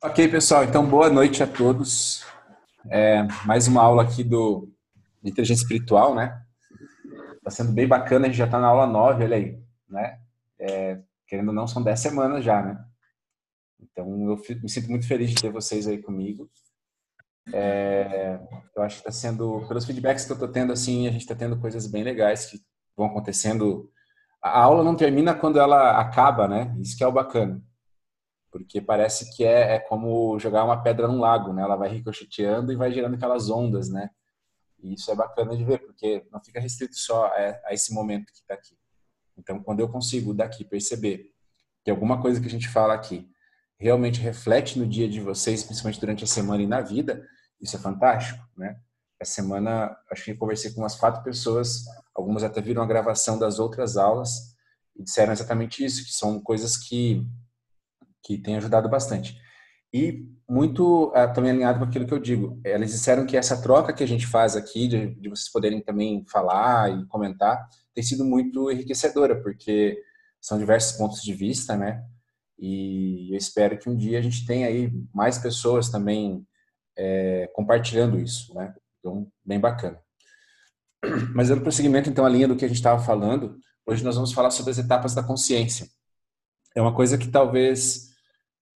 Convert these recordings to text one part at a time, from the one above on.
Ok, pessoal. Então, boa noite a todos. É, mais uma aula aqui do inteligência espiritual, né? Está sendo bem bacana. A gente já está na aula 9, olha aí, né? É, querendo ou não, são 10 semanas já, né? Então, eu me sinto muito feliz de ter vocês aí comigo. É, eu acho que está sendo, pelos feedbacks que eu estou tendo, assim, a gente está tendo coisas bem legais que vão acontecendo. A aula não termina quando ela acaba, né? Isso que é o bacana porque parece que é, é como jogar uma pedra num lago, né? Ela vai ricocheteando e vai gerando aquelas ondas, né? E isso é bacana de ver, porque não fica restrito só a, a esse momento que está aqui. Então, quando eu consigo daqui perceber que alguma coisa que a gente fala aqui realmente reflete no dia de vocês, principalmente durante a semana e na vida, isso é fantástico, né? Essa semana, acho que conversei com umas quatro pessoas, algumas até viram a gravação das outras aulas e disseram exatamente isso, que são coisas que que tem ajudado bastante. E muito uh, também alinhado com aquilo que eu digo. Eles disseram que essa troca que a gente faz aqui, de, de vocês poderem também falar e comentar, tem sido muito enriquecedora, porque são diversos pontos de vista, né? E eu espero que um dia a gente tenha aí mais pessoas também é, compartilhando isso, né? Então, bem bacana. Mas dando prosseguimento, então, a linha do que a gente estava falando, hoje nós vamos falar sobre as etapas da consciência. É uma coisa que talvez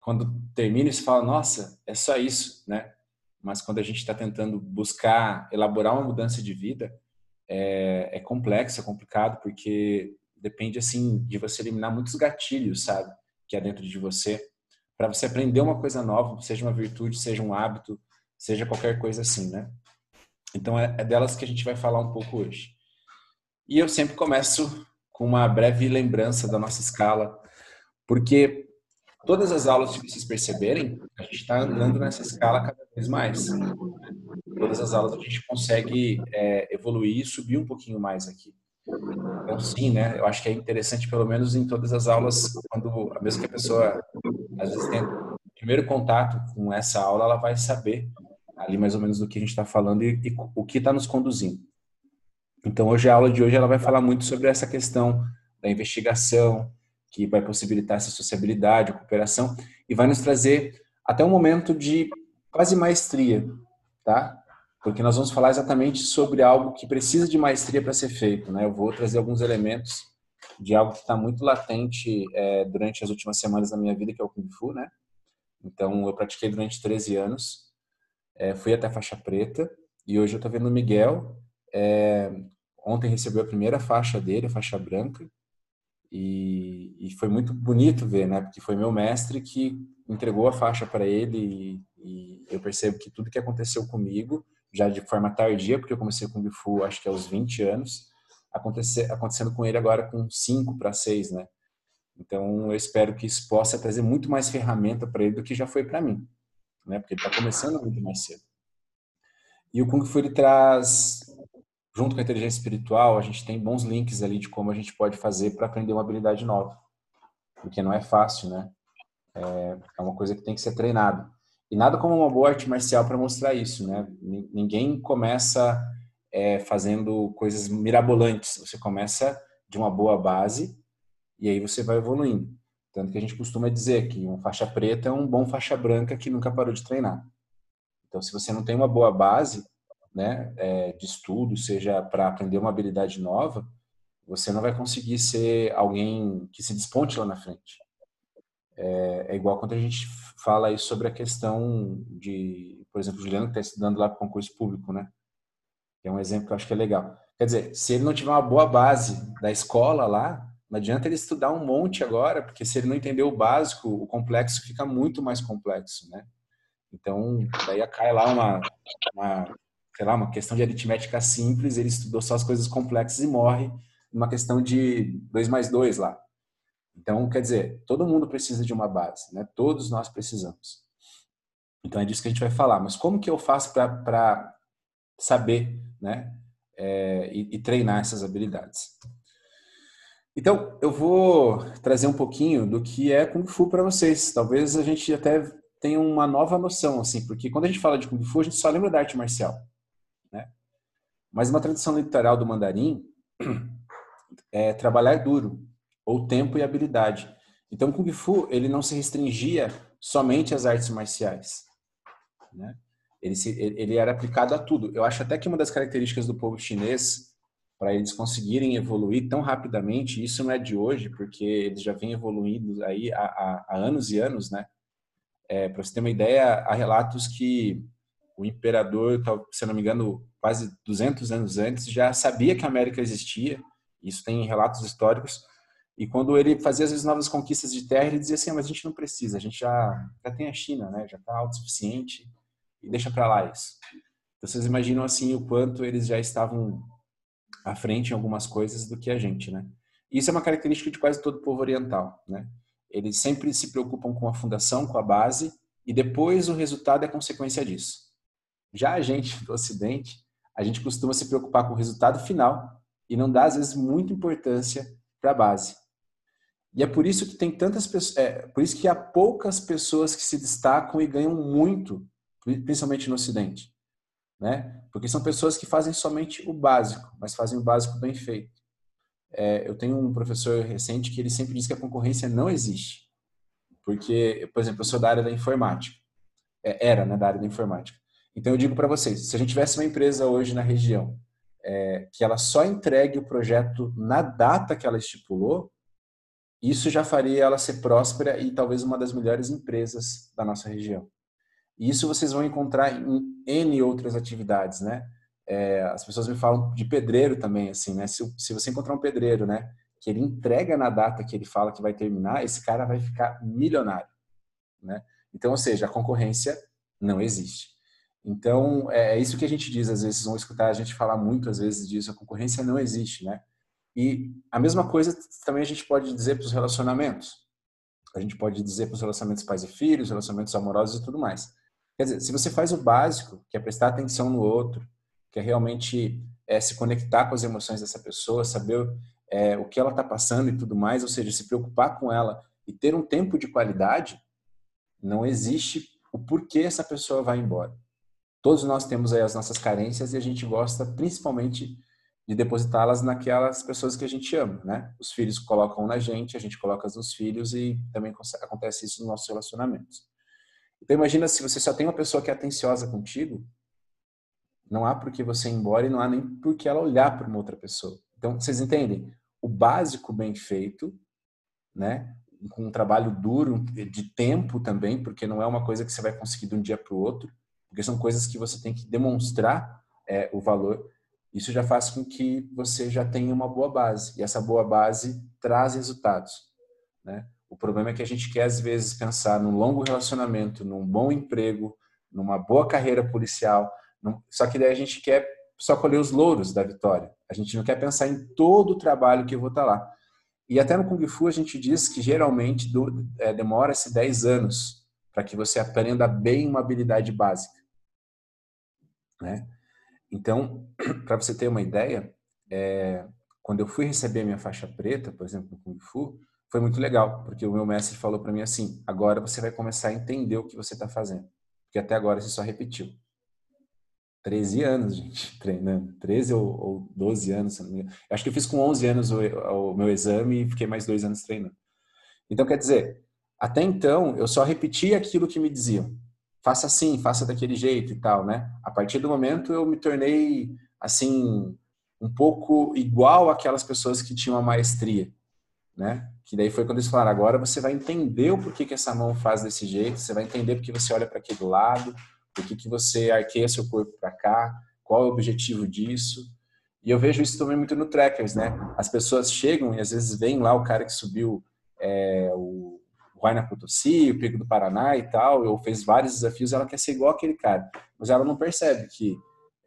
quando termina e se fala, nossa, é só isso, né? Mas quando a gente está tentando buscar elaborar uma mudança de vida, é, é complexo, é complicado, porque depende, assim, de você eliminar muitos gatilhos, sabe? Que há dentro de você, para você aprender uma coisa nova, seja uma virtude, seja um hábito, seja qualquer coisa assim, né? Então é, é delas que a gente vai falar um pouco hoje. E eu sempre começo com uma breve lembrança da nossa escala, porque todas as aulas, se vocês perceberem, a gente está andando nessa escala cada vez mais. Todas as aulas a gente consegue é, evoluir e subir um pouquinho mais aqui. Então, sim, né? Eu acho que é interessante, pelo menos em todas as aulas, quando, mesmo que a pessoa, às vezes, tenha o primeiro contato com essa aula, ela vai saber ali mais ou menos do que a gente está falando e, e o que está nos conduzindo. Então, hoje a aula de hoje ela vai falar muito sobre essa questão da investigação, que vai possibilitar essa sociabilidade, cooperação e vai nos trazer até um momento de quase maestria, tá? Porque nós vamos falar exatamente sobre algo que precisa de maestria para ser feito, né? Eu vou trazer alguns elementos de algo que está muito latente é, durante as últimas semanas da minha vida, que é o Kung Fu, né? Então, eu pratiquei durante 13 anos, é, fui até faixa preta e hoje eu estou vendo o Miguel. É, ontem recebeu a primeira faixa dele, a faixa branca, e, e, foi muito bonito ver, né? Porque foi meu mestre que entregou a faixa para ele e, e, eu percebo que tudo que aconteceu comigo, já de forma tardia, porque eu comecei com o Fu acho que aos 20 anos, acontecer, acontecendo com ele agora com 5 para 6, né? Então eu espero que isso possa trazer muito mais ferramenta para ele do que já foi para mim, né? Porque ele está começando muito mais cedo. E o Kung Fu ele traz junto com a inteligência espiritual, a gente tem bons links ali de como a gente pode fazer para aprender uma habilidade nova. Porque não é fácil, né? É, é uma coisa que tem que ser treinado. E nada como uma boa arte marcial para mostrar isso, né? Ninguém começa é, fazendo coisas mirabolantes. Você começa de uma boa base e aí você vai evoluindo. Tanto que a gente costuma dizer que um faixa preta é um bom faixa branca que nunca parou de treinar. Então, se você não tem uma boa base, né, é, de estudo, seja para aprender uma habilidade nova, você não vai conseguir ser alguém que se desponte lá na frente. É, é igual quando a gente fala aí sobre a questão de, por exemplo, o Juliano que está estudando lá para concurso público, né? é um exemplo que eu acho que é legal. Quer dizer, se ele não tiver uma boa base da escola lá, não adianta ele estudar um monte agora, porque se ele não entender o básico, o complexo fica muito mais complexo, né? Então, daí cai lá uma, uma sei lá, uma questão de aritmética simples, ele estudou só as coisas complexas e morre numa questão de 2 mais 2 lá. Então, quer dizer, todo mundo precisa de uma base, né? Todos nós precisamos. Então, é disso que a gente vai falar. Mas como que eu faço para saber, né? É, e, e treinar essas habilidades? Então, eu vou trazer um pouquinho do que é Kung Fu para vocês. Talvez a gente até tenha uma nova noção, assim, porque quando a gente fala de Kung Fu, a gente só lembra da arte marcial. Mas uma tradição literal do mandarim é trabalhar duro, ou tempo e habilidade. Então, o Kung Fu ele não se restringia somente as artes marciais. Né? Ele, se, ele era aplicado a tudo. Eu acho até que uma das características do povo chinês, para eles conseguirem evoluir tão rapidamente, isso não é de hoje, porque eles já vêm evoluindo aí há, há, há anos e anos, né? É, para você ter uma ideia, há relatos que o imperador, se não me engano, quase 200 anos antes, já sabia que a América existia. Isso tem relatos históricos. E quando ele fazia as novas conquistas de terra, ele dizia assim: ah, mas a gente não precisa, a gente já, já tem a China, né? Já está autossuficiente e deixa para lá isso. Então, vocês imaginam assim o quanto eles já estavam à frente em algumas coisas do que a gente, né? Isso é uma característica de quase todo povo oriental, né? Eles sempre se preocupam com a fundação, com a base, e depois o resultado é consequência disso. Já a gente do Ocidente, a gente costuma se preocupar com o resultado final e não dá às vezes muita importância para a base. E é por isso que tem tantas pessoas, é, por isso que há poucas pessoas que se destacam e ganham muito principalmente no Ocidente, né? Porque são pessoas que fazem somente o básico, mas fazem o básico bem feito. É, eu tenho um professor recente que ele sempre diz que a concorrência não existe, porque, por exemplo, eu sou da área da informática, é, era, né, da área da informática. Então eu digo para vocês, se a gente tivesse uma empresa hoje na região é, que ela só entregue o projeto na data que ela estipulou, isso já faria ela ser próspera e talvez uma das melhores empresas da nossa região. E isso vocês vão encontrar em N outras atividades, né? É, as pessoas me falam de pedreiro também, assim, né? Se, se você encontrar um pedreiro, né? Que ele entrega na data que ele fala que vai terminar, esse cara vai ficar milionário, né? Então, ou seja, a concorrência não existe. Então, é, é isso que a gente diz, às vezes, vão escutar a gente falar muito, às vezes, disso, a concorrência não existe, né? E a mesma coisa também a gente pode dizer para os relacionamentos. A gente pode dizer para os relacionamentos pais e filhos, relacionamentos amorosos e tudo mais. Quer dizer, se você faz o básico, que é prestar atenção no outro, que é realmente é, se conectar com as emoções dessa pessoa, saber é, o que ela está passando e tudo mais, ou seja, se preocupar com ela e ter um tempo de qualidade, não existe o porquê essa pessoa vai embora. Todos nós temos aí as nossas carências e a gente gosta principalmente de depositá-las naquelas pessoas que a gente ama, né? Os filhos colocam na gente, a gente coloca nos filhos e também acontece isso nos nossos relacionamentos. Então imagina se você só tem uma pessoa que é atenciosa contigo, não há por que você ir embora e não há nem por que ela olhar para uma outra pessoa. Então vocês entendem? O básico bem feito, né? Com um trabalho duro de tempo também, porque não é uma coisa que você vai conseguir de um dia para o outro, porque são coisas que você tem que demonstrar é, o valor. Isso já faz com que você já tenha uma boa base e essa boa base traz resultados, né? O problema é que a gente quer, às vezes, pensar num longo relacionamento, num bom emprego, numa boa carreira policial, só que daí a gente quer só colher os louros da vitória. A gente não quer pensar em todo o trabalho que eu vou estar lá. E até no Kung Fu a gente diz que geralmente é, demora-se 10 anos para que você aprenda bem uma habilidade básica. Né? Então, para você ter uma ideia, é, quando eu fui receber minha faixa preta, por exemplo, no Kung Fu, foi muito legal, porque o meu mestre falou para mim assim: agora você vai começar a entender o que você está fazendo, porque até agora você só repetiu. 13 anos, gente, treinando. 13 ou, ou 12 anos, se não me engano. Acho que eu fiz com 11 anos o, o meu exame e fiquei mais dois anos treinando. Então, quer dizer, até então, eu só repetia aquilo que me diziam. Faça assim, faça daquele jeito e tal, né? A partir do momento, eu me tornei, assim, um pouco igual aquelas pessoas que tinham a maestria né? Que daí foi quando eles falaram, agora você vai entender o porquê que essa mão faz desse jeito, você vai entender porque você olha para aquele lado, porquê que você arqueia seu corpo para cá, qual é o objetivo disso. E eu vejo isso também muito no Trackers, né? As pessoas chegam e às vezes vem lá o cara que subiu é, o Guarna Potosí, o Pico do Paraná e tal, ou fez vários desafios, ela quer ser igual aquele cara. Mas ela não percebe que,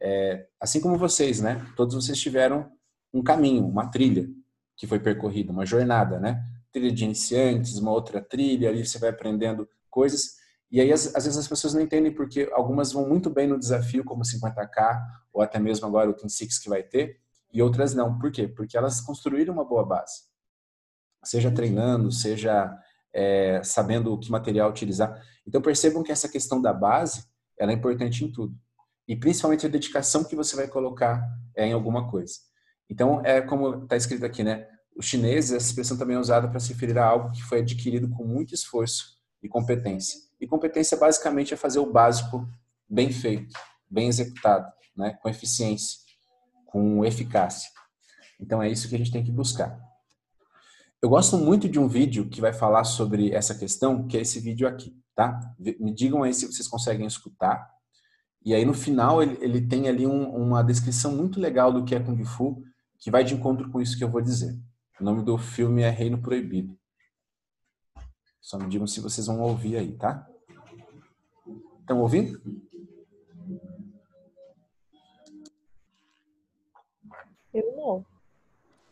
é, assim como vocês, né? Todos vocês tiveram um caminho, uma trilha que foi percorrida, uma jornada, né? Trilha de iniciantes, uma outra trilha, ali você vai aprendendo coisas. E aí, às, às vezes, as pessoas não entendem porque algumas vão muito bem no desafio, como 50K, ou até mesmo agora o Team Six que vai ter, e outras não. Por quê? Porque elas construíram uma boa base. Seja treinando, seja é, sabendo que material utilizar. Então, percebam que essa questão da base, ela é importante em tudo. E principalmente a dedicação que você vai colocar é, em alguma coisa. Então, é como está escrito aqui, né? Os chineses, essa expressão também é usada para se referir a algo que foi adquirido com muito esforço e competência. E competência basicamente é fazer o básico bem feito, bem executado, né? com eficiência, com eficácia. Então é isso que a gente tem que buscar. Eu gosto muito de um vídeo que vai falar sobre essa questão, que é esse vídeo aqui, tá? Me digam aí se vocês conseguem escutar. E aí no final ele, ele tem ali um, uma descrição muito legal do que é Kung Fu, que vai de encontro com isso que eu vou dizer. O nome do filme é Reino Proibido. Só me digam se vocês vão ouvir aí, tá? Estão ouvindo?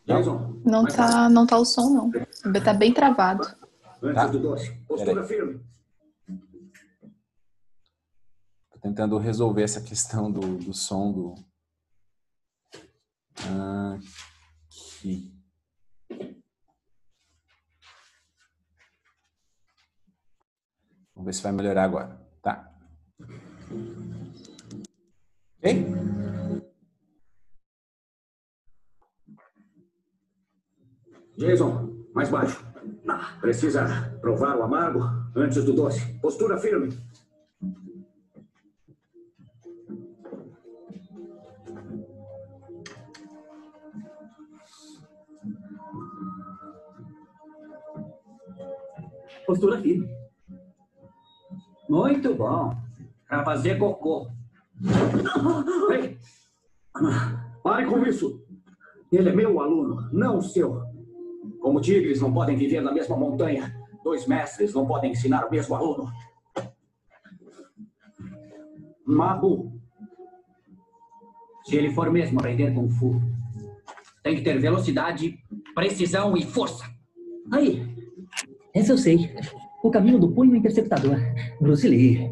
Jason, Não tá, não tá o som, não. Tá bem travado. Antes Tá. do doce. Postura firme. Tô tentando resolver essa questão do, do som do. Aqui. Vamos ver se vai melhorar agora. Tá. Ok? Jason, mais baixo. Precisa provar o amargo antes do doce. Postura firme. Postura firme. Muito bom. Pra fazer cocô. Ei! Pare com isso. Ele é meu aluno, não seu. Como tigres não podem viver na mesma montanha, dois mestres não podem ensinar o mesmo aluno. Mabu, Se ele for mesmo aprender Kung Fu, tem que ter velocidade, precisão e força. Aí, essa eu sei. O caminho do punho interceptador. Bruce Lee.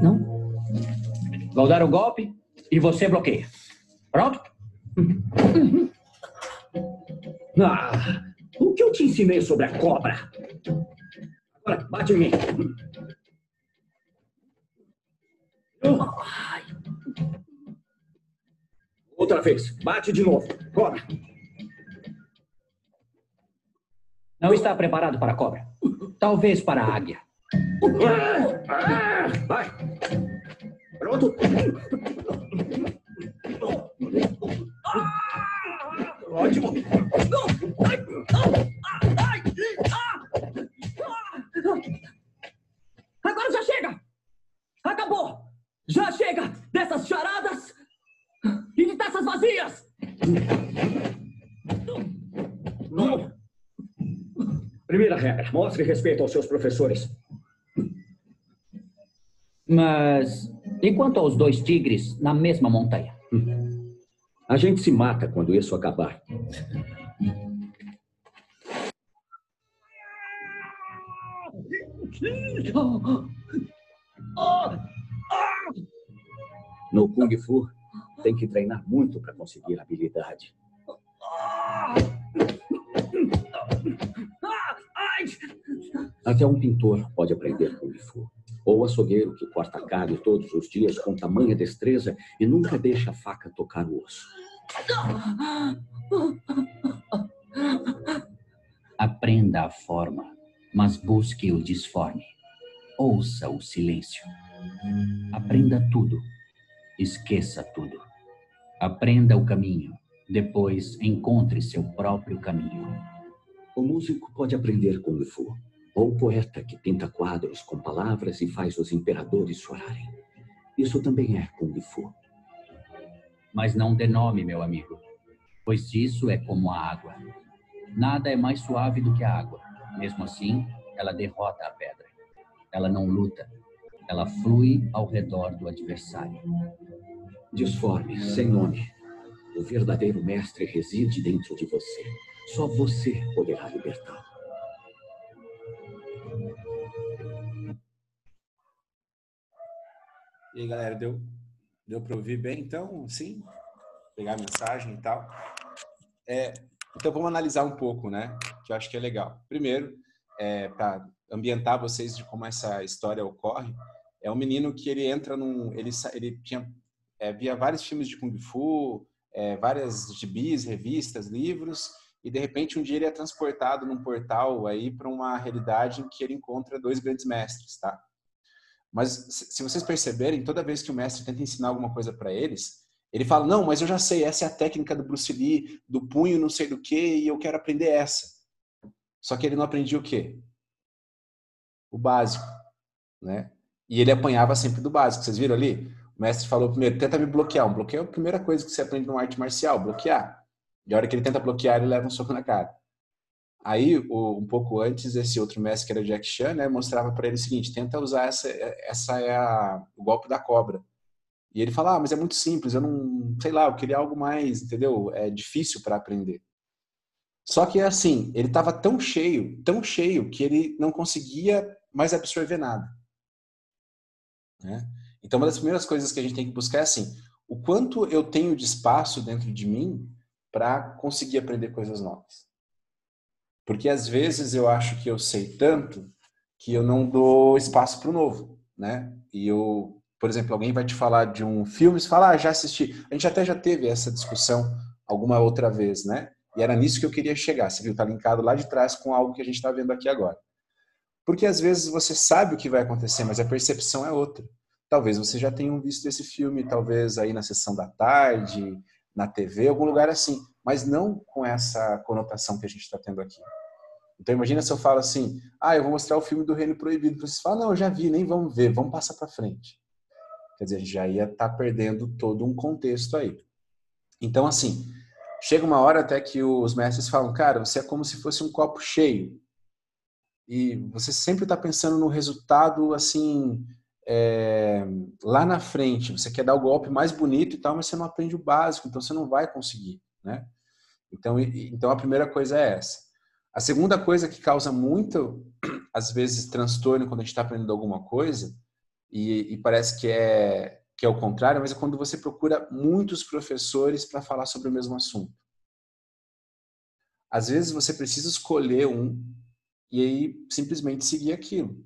Não? Vou dar o golpe e você bloqueia. Pronto? Ah, o que eu te ensinei sobre a cobra? Agora, bate em mim. Outra vez, bate de novo. Cobra. Não está preparado para a cobra. Talvez para a águia. Ah, Vai. Pronto? Mostre respeito aos seus professores. Mas e quanto aos dois tigres na mesma montanha? A gente se mata quando isso acabar. No Kung Fu, tem que treinar muito para conseguir habilidade. Até um pintor pode aprender Kung Fu. Ou açougueiro que corta carne todos os dias com tamanha destreza e nunca deixa a faca tocar o osso. Aprenda a forma, mas busque o disforme. Ouça o silêncio. Aprenda tudo. Esqueça tudo. Aprenda o caminho. Depois encontre seu próprio caminho. O músico pode aprender Kung Fu. Ou o poeta que pinta quadros com palavras e faz os imperadores chorarem. Isso também é Kung Fu. Mas não dê nome, meu amigo, pois isso é como a água. Nada é mais suave do que a água. Mesmo assim, ela derrota a pedra. Ela não luta. Ela flui ao redor do adversário. Disforme, sem nome. O verdadeiro mestre reside dentro de você. Só você poderá libertá-lo. E aí, galera, deu, deu para ouvir bem? Então, sim, pegar a mensagem e tal. É, então, vamos analisar um pouco, né? Que eu acho que é legal. Primeiro, é, para ambientar vocês de como essa história ocorre, é um menino que ele entra num. Ele, ele tinha, é, via vários filmes de Kung Fu, é, várias gibis, revistas, livros, e de repente um dia ele é transportado num portal aí para uma realidade em que ele encontra dois grandes mestres, tá? Mas se vocês perceberem, toda vez que o mestre tenta ensinar alguma coisa para eles, ele fala: "Não, mas eu já sei, essa é a técnica do Bruce Lee, do punho, não sei do que, e eu quero aprender essa". Só que ele não aprendia o quê? O básico, né? E ele apanhava sempre do básico. Vocês viram ali? O mestre falou primeiro: "Tenta me bloquear". Um bloqueio é a primeira coisa que você aprende numa arte marcial, bloquear. E a hora que ele tenta bloquear, ele leva um soco na cara. Aí, um pouco antes, esse outro mestre, que era Jack Chan, né, mostrava para ele o seguinte: tenta usar essa, essa é a, o golpe da cobra. E ele fala: ah, mas é muito simples, eu não, sei lá, eu queria algo mais, entendeu? É difícil para aprender. Só que, assim, ele estava tão cheio, tão cheio, que ele não conseguia mais absorver nada. Né? Então, uma das primeiras coisas que a gente tem que buscar é assim: o quanto eu tenho de espaço dentro de mim para conseguir aprender coisas novas. Porque às vezes eu acho que eu sei tanto que eu não dou espaço para o novo, né? E eu, por exemplo, alguém vai te falar de um filme, você fala, ah, já assisti. A gente até já teve essa discussão alguma outra vez, né? E era nisso que eu queria chegar. Você viu, tá linkado lá de trás com algo que a gente está vendo aqui agora. Porque às vezes você sabe o que vai acontecer, mas a percepção é outra. Talvez você já tenha visto esse filme, talvez aí na sessão da tarde, na TV, algum lugar assim, mas não com essa conotação que a gente está tendo aqui. Então imagina se eu falo assim, ah, eu vou mostrar o filme do Reino Proibido, vocês falam, não, eu já vi, nem vamos ver, vamos passar para frente. Quer dizer, a gente já ia estar tá perdendo todo um contexto aí. Então assim, chega uma hora até que os mestres falam, cara, você é como se fosse um copo cheio e você sempre está pensando no resultado assim é, lá na frente, você quer dar o golpe mais bonito e tal, mas você não aprende o básico, então você não vai conseguir, né? Então, então a primeira coisa é essa. A segunda coisa que causa muito, às vezes, transtorno quando a gente está aprendendo alguma coisa, e, e, parece que é, que é o contrário, mas é quando você procura muitos professores para falar sobre o mesmo assunto. Às vezes você precisa escolher um e aí simplesmente seguir aquilo.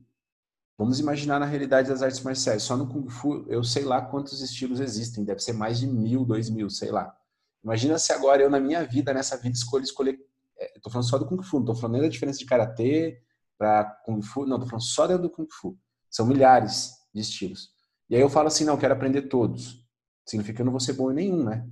Vamos imaginar na realidade das artes marciais. Só no Kung Fu, eu sei lá quantos estilos existem. Deve ser mais de mil, dois mil, sei lá. Imagina se agora eu, na minha vida, nessa vida, escolho escolher. Estou é, falando só do Kung Fu, não estou falando nem da diferença de Karatê para Kung Fu. Não, estou falando só dentro do Kung Fu. São milhares de estilos. E aí eu falo assim: não, quero aprender todos. Significa que eu não vou ser bom em nenhum, né?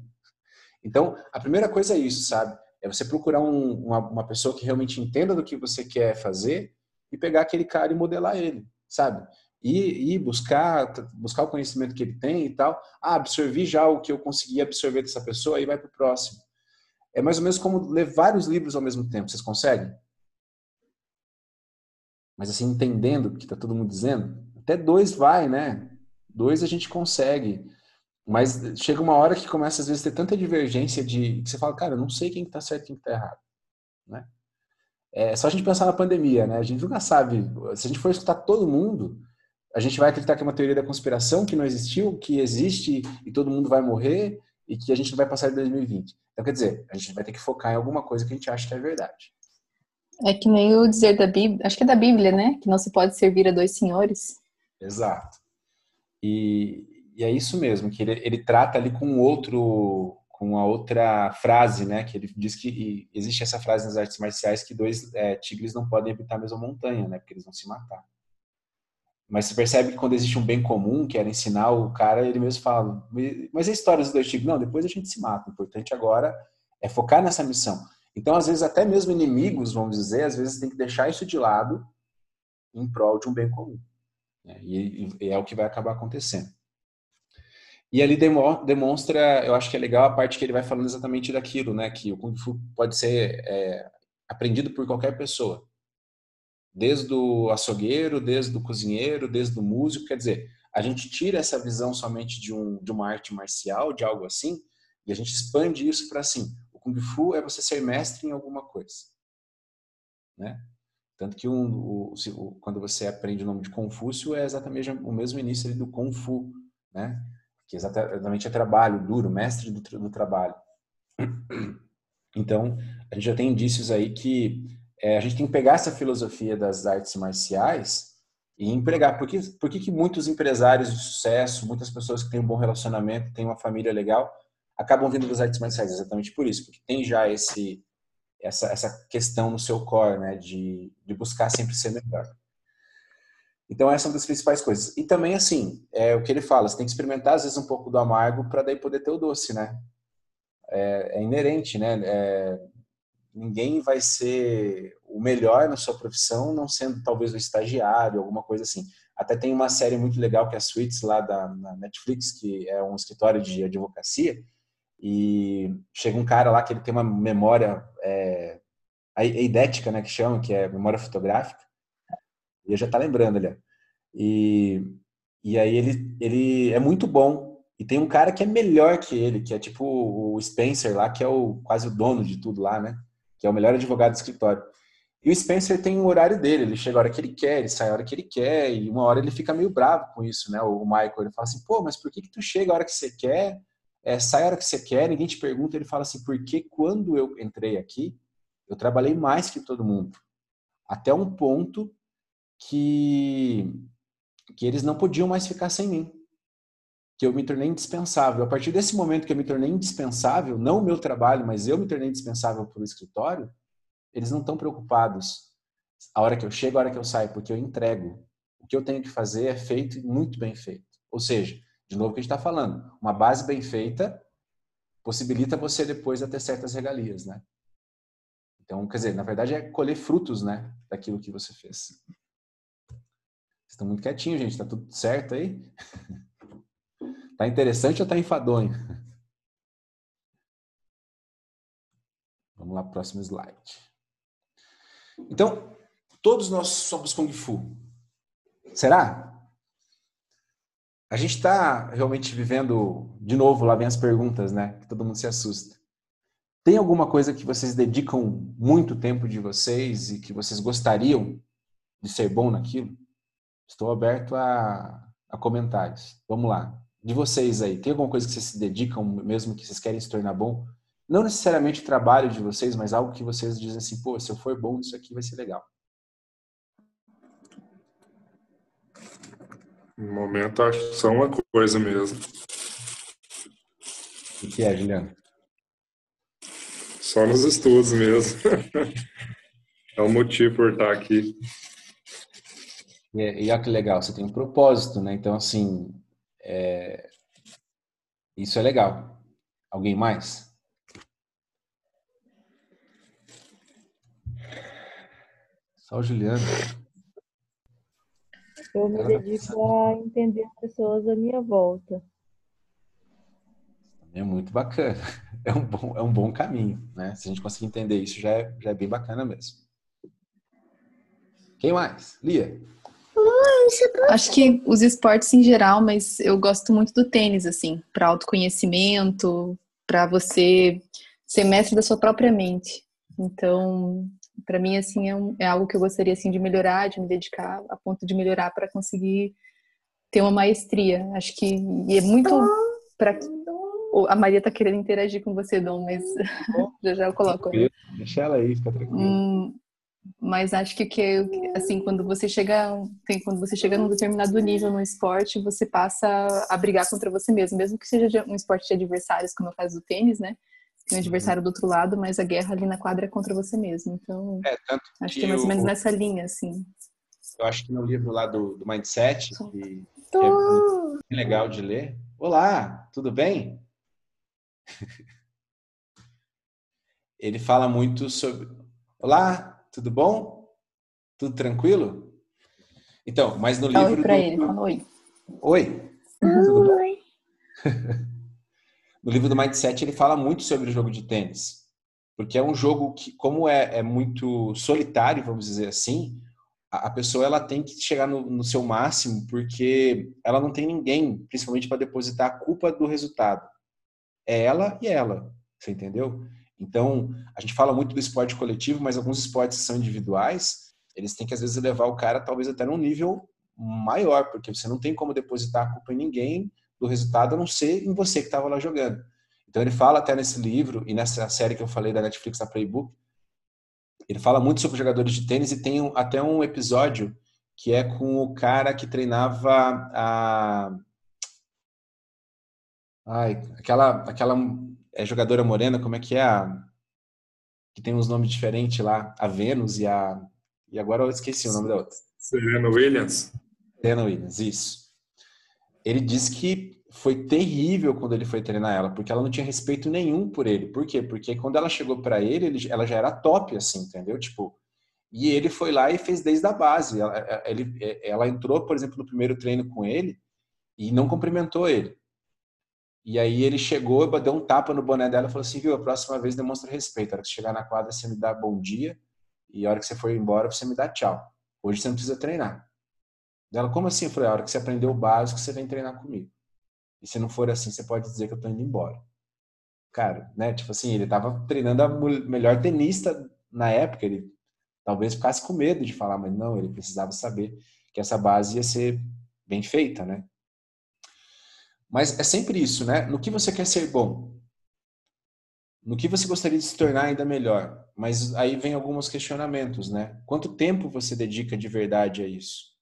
Então, a primeira coisa é isso, sabe? É você procurar um, uma, uma pessoa que realmente entenda do que você quer fazer e pegar aquele cara e modelar ele sabe? E, e, buscar buscar o conhecimento que ele tem e tal. Ah, absorvi já o que eu consegui absorver dessa pessoa, aí vai para o próximo. É mais ou menos como ler vários livros ao mesmo tempo. Vocês conseguem? Mas assim, entendendo o que está todo mundo dizendo, até dois vai, né? Dois a gente consegue. Mas chega uma hora que começa às vezes a ter tanta divergência de que você fala, cara, eu não sei quem está certo e quem está errado, né? É só a gente pensar na pandemia, né? A gente nunca sabe. Se a gente for escutar todo mundo, a gente vai acreditar que é uma teoria da conspiração, que não existiu, que existe e todo mundo vai morrer e que a gente não vai passar de 2020. Então, quer dizer, a gente vai ter que focar em alguma coisa que a gente acha que é verdade. É que nem o dizer da Bíblia, acho que é da Bíblia, né? Que não se pode servir a dois senhores. Exato. E, e é isso mesmo, que ele, ele trata ali com outro com a outra frase, né? Que ele diz que existe essa frase nas artes marciais que dois é, tigres não podem habitar a mesma montanha, né? Porque eles vão se matar. Mas você percebe que quando existe um bem comum, que era ensinar o cara, ele mesmo fala, mas a história dos dois tigres? Não, depois a gente se mata. O importante agora é focar nessa missão. Então, às vezes, até mesmo inimigos, vamos dizer, às vezes tem que deixar isso de lado em prol de um bem comum. Né? E, e é o que vai acabar acontecendo. E ali demonstra, eu acho que é legal a parte que ele vai falando exatamente daquilo, né? Que o Kung Fu pode ser é, aprendido por qualquer pessoa. Desde o açougueiro, desde o cozinheiro, desde o músico. Quer dizer, a gente tira essa visão somente de, um, de uma arte marcial, de algo assim, e a gente expande isso para assim. O Kung Fu é você ser mestre em alguma coisa. Né? Tanto que um, o, o, quando você aprende o nome de Confúcio, é exatamente o mesmo início do Kung Fu, né? Que exatamente é trabalho duro, mestre do, do trabalho. Então, a gente já tem indícios aí que é, a gente tem que pegar essa filosofia das artes marciais e empregar. Por que, por que, que muitos empresários de sucesso, muitas pessoas que têm um bom relacionamento, têm uma família legal, acabam vindo das artes marciais? Exatamente por isso, porque tem já esse, essa, essa questão no seu core, né? De, de buscar sempre ser melhor. Então, essa é uma das principais coisas. E também, assim, é o que ele fala, você tem que experimentar, às vezes, um pouco do amargo para daí poder ter o doce, né? É, é inerente, né? É, ninguém vai ser o melhor na sua profissão não sendo, talvez, o estagiário, alguma coisa assim. Até tem uma série muito legal que é a Suits, lá da Netflix, que é um escritório de advocacia, e chega um cara lá que ele tem uma memória é, eidética, né, que chama, que é memória fotográfica, e já tá lembrando ali. E, e aí ele, ele é muito bom. E tem um cara que é melhor que ele, que é tipo o Spencer lá, que é o quase o dono de tudo lá, né? Que é o melhor advogado do escritório. E o Spencer tem o horário dele, ele chega a hora que ele quer, ele sai a hora que ele quer, e uma hora ele fica meio bravo com isso, né? O Michael, ele fala assim, pô, mas por que que tu chega a hora que você quer, é, sai a hora que você quer, ninguém te pergunta, ele fala assim, porque quando eu entrei aqui, eu trabalhei mais que todo mundo. Até um ponto que, que eles não podiam mais ficar sem mim. Que eu me tornei indispensável. A partir desse momento que eu me tornei indispensável, não o meu trabalho, mas eu me tornei indispensável para o escritório, eles não estão preocupados a hora que eu chego, a hora que eu saio, porque eu entrego. O que eu tenho que fazer é feito e muito bem feito. Ou seja, de novo o que a gente está falando, uma base bem feita possibilita você depois a ter certas regalias, né? Então, quer dizer, na verdade é colher frutos, né, daquilo que você fez estão muito quietinhos, gente. Tá tudo certo aí? Tá interessante ou tá enfadonho? Vamos lá, próximo slide. Então, todos nós somos Kung Fu. Será? A gente está realmente vivendo, de novo, lá vem as perguntas, né? Que todo mundo se assusta. Tem alguma coisa que vocês dedicam muito tempo de vocês e que vocês gostariam de ser bom naquilo? Estou aberto a, a comentários. Vamos lá. De vocês aí, tem alguma coisa que vocês se dedicam, mesmo que vocês querem se tornar bom? Não necessariamente o trabalho de vocês, mas algo que vocês dizem assim, pô, se eu for bom, isso aqui vai ser legal. No momento, acho só uma coisa mesmo. O que é, Juliano? Só nos estudos mesmo. é o motivo por estar aqui. E, e olha que legal, você tem um propósito, né? Então, assim, é... isso é legal. Alguém mais? Só o Juliano. Eu me dedico a entender as pessoas à minha volta. É muito bacana. É um bom, é um bom caminho, né? Se a gente conseguir entender isso, já é, já é bem bacana mesmo. Quem mais? Lia. Acho que os esportes em geral, mas eu gosto muito do tênis, assim, para autoconhecimento, para você ser mestre da sua própria mente. Então, para mim, assim, é, um, é, algo que eu gostaria, assim, de melhorar, de me dedicar a ponto de melhorar para conseguir ter uma maestria. Acho que é muito para a Maria tá querendo interagir com você, Dom, mas já já eu coloco. Deixa ela aí, fica tranquila. Hum, mas acho que que assim quando você chega tem quando você chega num determinado nível no esporte você passa a brigar contra você mesmo mesmo que seja um esporte de adversários como é o caso do tênis né? Tem um adversário do outro lado mas a guerra ali na quadra é contra você mesmo. Então é, acho que, que é mais ou menos nessa linha assim. Eu acho que no livro lá do, do mindset que, que é legal de ler. Olá tudo bem? Ele fala muito sobre olá tudo bom? Tudo tranquilo? Então, mas no livro. Oi para do... ele, fala oi. Oi. Tudo oi. no livro do Mindset, ele fala muito sobre o jogo de tênis. Porque é um jogo que, como é, é muito solitário, vamos dizer assim, a, a pessoa ela tem que chegar no, no seu máximo, porque ela não tem ninguém, principalmente para depositar a culpa do resultado. É ela e ela. Você entendeu? Então, a gente fala muito do esporte coletivo, mas alguns esportes são individuais, eles têm que às vezes levar o cara talvez até num nível maior, porque você não tem como depositar a culpa em ninguém do resultado, a não ser em você que estava lá jogando. Então ele fala até nesse livro e nessa série que eu falei da Netflix, a Playbook, ele fala muito sobre jogadores de tênis e tem até um episódio que é com o cara que treinava a Ai, aquela aquela é jogadora morena, como é que é a que tem uns nomes diferentes lá, a Vênus e a. E agora eu esqueci o nome da outra. Serena Williams. Serena Williams, isso. Ele disse que foi terrível quando ele foi treinar ela, porque ela não tinha respeito nenhum por ele. Por quê? Porque quando ela chegou para ele, ele, ela já era top, assim, entendeu? Tipo, e ele foi lá e fez desde a base. Ela, ele, ela entrou, por exemplo, no primeiro treino com ele e não cumprimentou ele. E aí ele chegou, deu um tapa no boné dela e falou assim, viu, a próxima vez demonstra respeito. A hora que chegar na quadra, você me dá bom dia. E a hora que você for embora, você me dá tchau. Hoje você não precisa treinar. Ela, como assim? Eu falei, a hora que você aprender o básico, você vem treinar comigo. E se não for assim, você pode dizer que eu tô indo embora. Cara, né? Tipo assim, ele tava treinando a melhor tenista na época. Ele talvez ficasse com medo de falar, mas não, ele precisava saber que essa base ia ser bem feita, né? Mas é sempre isso, né? No que você quer ser bom? No que você gostaria de se tornar ainda melhor? Mas aí vem alguns questionamentos, né? Quanto tempo você dedica de verdade a isso?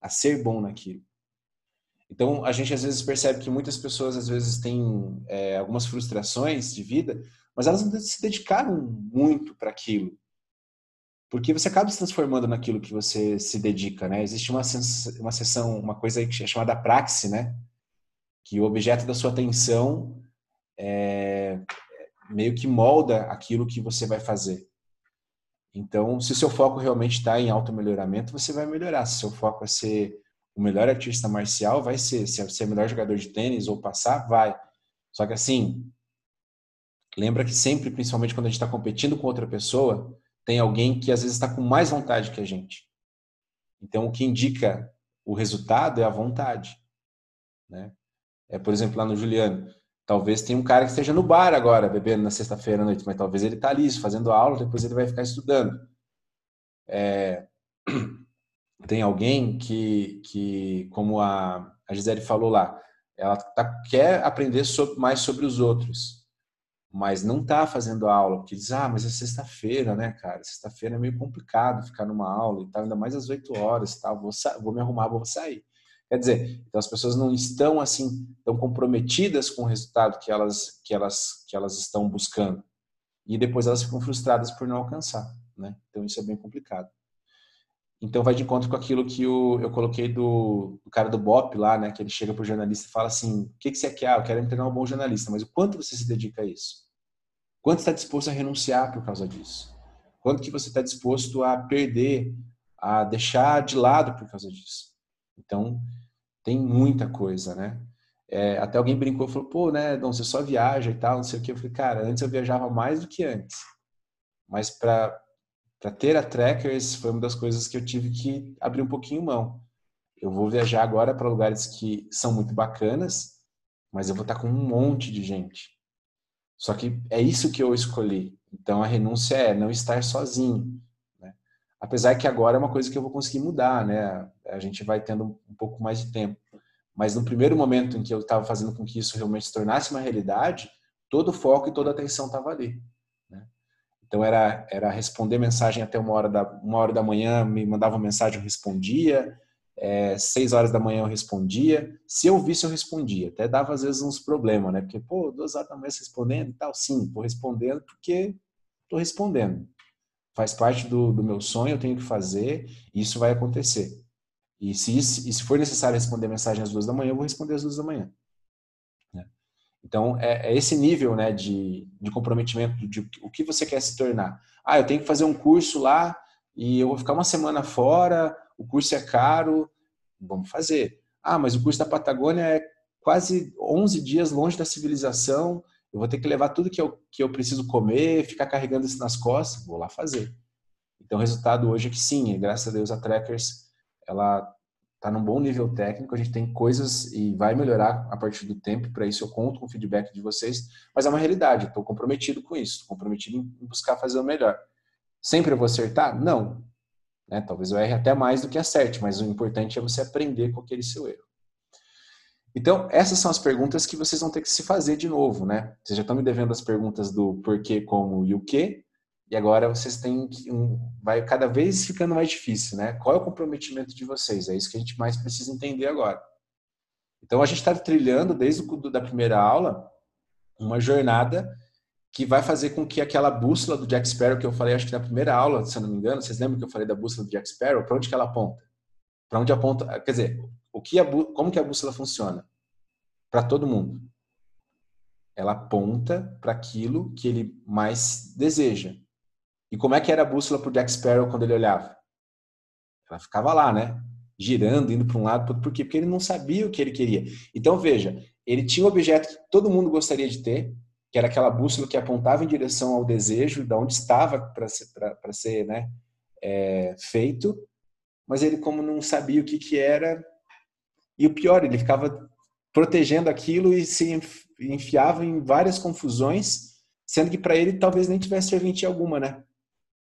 A ser bom naquilo? Então, a gente às vezes percebe que muitas pessoas às vezes têm é, algumas frustrações de vida, mas elas não se dedicaram muito para aquilo. Porque você acaba se transformando naquilo que você se dedica, né? Existe uma, uma sessão, uma coisa que é chamada praxe, né? Que o objeto da sua atenção é, meio que molda aquilo que você vai fazer. Então, se o seu foco realmente está em auto-melhoramento, você vai melhorar. Se o seu foco é ser o melhor artista marcial, vai ser. Se é ser o melhor jogador de tênis ou passar, vai. Só que assim, lembra que sempre, principalmente quando a gente está competindo com outra pessoa, tem alguém que às vezes está com mais vontade que a gente. Então, o que indica o resultado é a vontade. Né? É, por exemplo, lá no Juliano, talvez tenha um cara que esteja no bar agora, bebendo na sexta-feira à noite, mas talvez ele está ali fazendo aula, depois ele vai ficar estudando. É, tem alguém que, que como a, a Gisele falou lá, ela tá, quer aprender sobre, mais sobre os outros, mas não está fazendo aula, porque diz, ah, mas é sexta-feira, né, cara? Sexta-feira é meio complicado ficar numa aula e tal, ainda mais às 8 horas tal, vou, vou me arrumar, vou sair. Quer dizer, então as pessoas não estão assim tão comprometidas com o resultado que elas que elas que elas estão buscando e depois elas ficam frustradas por não alcançar, né? Então isso é bem complicado. Então vai de encontro com aquilo que o, eu coloquei do, do, cara do BOP lá, né? Que ele chega pro jornalista e fala assim: o que, que você quer? Ah, eu quero me tornar um bom jornalista, mas o quanto você se dedica a isso? Quanto está disposto a renunciar por causa disso? Quanto que você está disposto a perder, a deixar de lado por causa disso? Então, tem muita coisa, né? É, até alguém brincou e falou, pô, né, Dom, você só viaja e tal, não sei o que. Eu falei, cara, antes eu viajava mais do que antes. Mas para ter a Trackers foi uma das coisas que eu tive que abrir um pouquinho mão. Eu vou viajar agora para lugares que são muito bacanas, mas eu vou estar com um monte de gente. Só que é isso que eu escolhi. Então a renúncia é não estar sozinho. Apesar que agora é uma coisa que eu vou conseguir mudar, né? A gente vai tendo um pouco mais de tempo. Mas no primeiro momento em que eu estava fazendo com que isso realmente se tornasse uma realidade, todo o foco e toda a atenção estava ali. Né? Então era era responder mensagem até uma hora da uma hora da manhã, me mandava uma mensagem, eu respondia é, seis horas da manhã eu respondia. Se eu visse, eu respondia. Até dava às vezes uns problemas, né? Porque, pô, duas horas da manhã respondendo e tal. Sim, tô respondendo porque tô respondendo. Faz parte do, do meu sonho, eu tenho que fazer e isso vai acontecer. E se, e se for necessário responder mensagem às duas da manhã, eu vou responder às duas da manhã. Né? Então, é, é, esse nível né, de, de comprometimento de, de o que você quer se tornar. Ah, eu tenho que fazer um curso lá e eu vou ficar uma semana fora o curso é caro, vamos fazer. Ah, mas o curso da Patagônia é quase 11 dias longe da civilização, eu vou ter que levar tudo que eu, que eu preciso comer, ficar carregando isso nas costas, vou lá fazer. Então, o resultado hoje é que sim, graças a Deus a Trackers, ela está num bom nível técnico, a gente tem coisas e vai melhorar a partir do tempo, para isso eu conto com o feedback de vocês, mas é uma realidade, estou comprometido com isso, estou comprometido em buscar fazer o melhor. Sempre eu vou acertar? Não, né? Talvez eu erre até mais do que acerte, mas o importante é você aprender com aquele seu erro. Então, essas são as perguntas que vocês vão ter que se fazer de novo, né? Vocês já estão me devendo as perguntas do porquê, como e o que, e agora vocês têm que. Um, vai cada vez ficando mais difícil, né? Qual é o comprometimento de vocês? É isso que a gente mais precisa entender agora. Então, a gente está trilhando, desde o da primeira aula, uma jornada que vai fazer com que aquela bússola do Jack Sparrow que eu falei, acho que na primeira aula, se eu não me engano, vocês lembram que eu falei da bússola do Jack Sparrow? Para onde que ela aponta? Para onde aponta? Quer dizer, o que a, como que a bússola funciona? Para todo mundo. Ela aponta para aquilo que ele mais deseja. E como é que era a bússola para Jack Sparrow quando ele olhava? Ela ficava lá, né? Girando, indo para um lado, por quê? Porque ele não sabia o que ele queria. Então, veja, ele tinha um objeto que todo mundo gostaria de ter, que era aquela bússola que apontava em direção ao desejo, de onde estava para ser, pra, ser né, é, feito, mas ele, como não sabia o que, que era, e o pior, ele ficava protegendo aquilo e se enfiava em várias confusões, sendo que para ele talvez nem tivesse serventia alguma, né?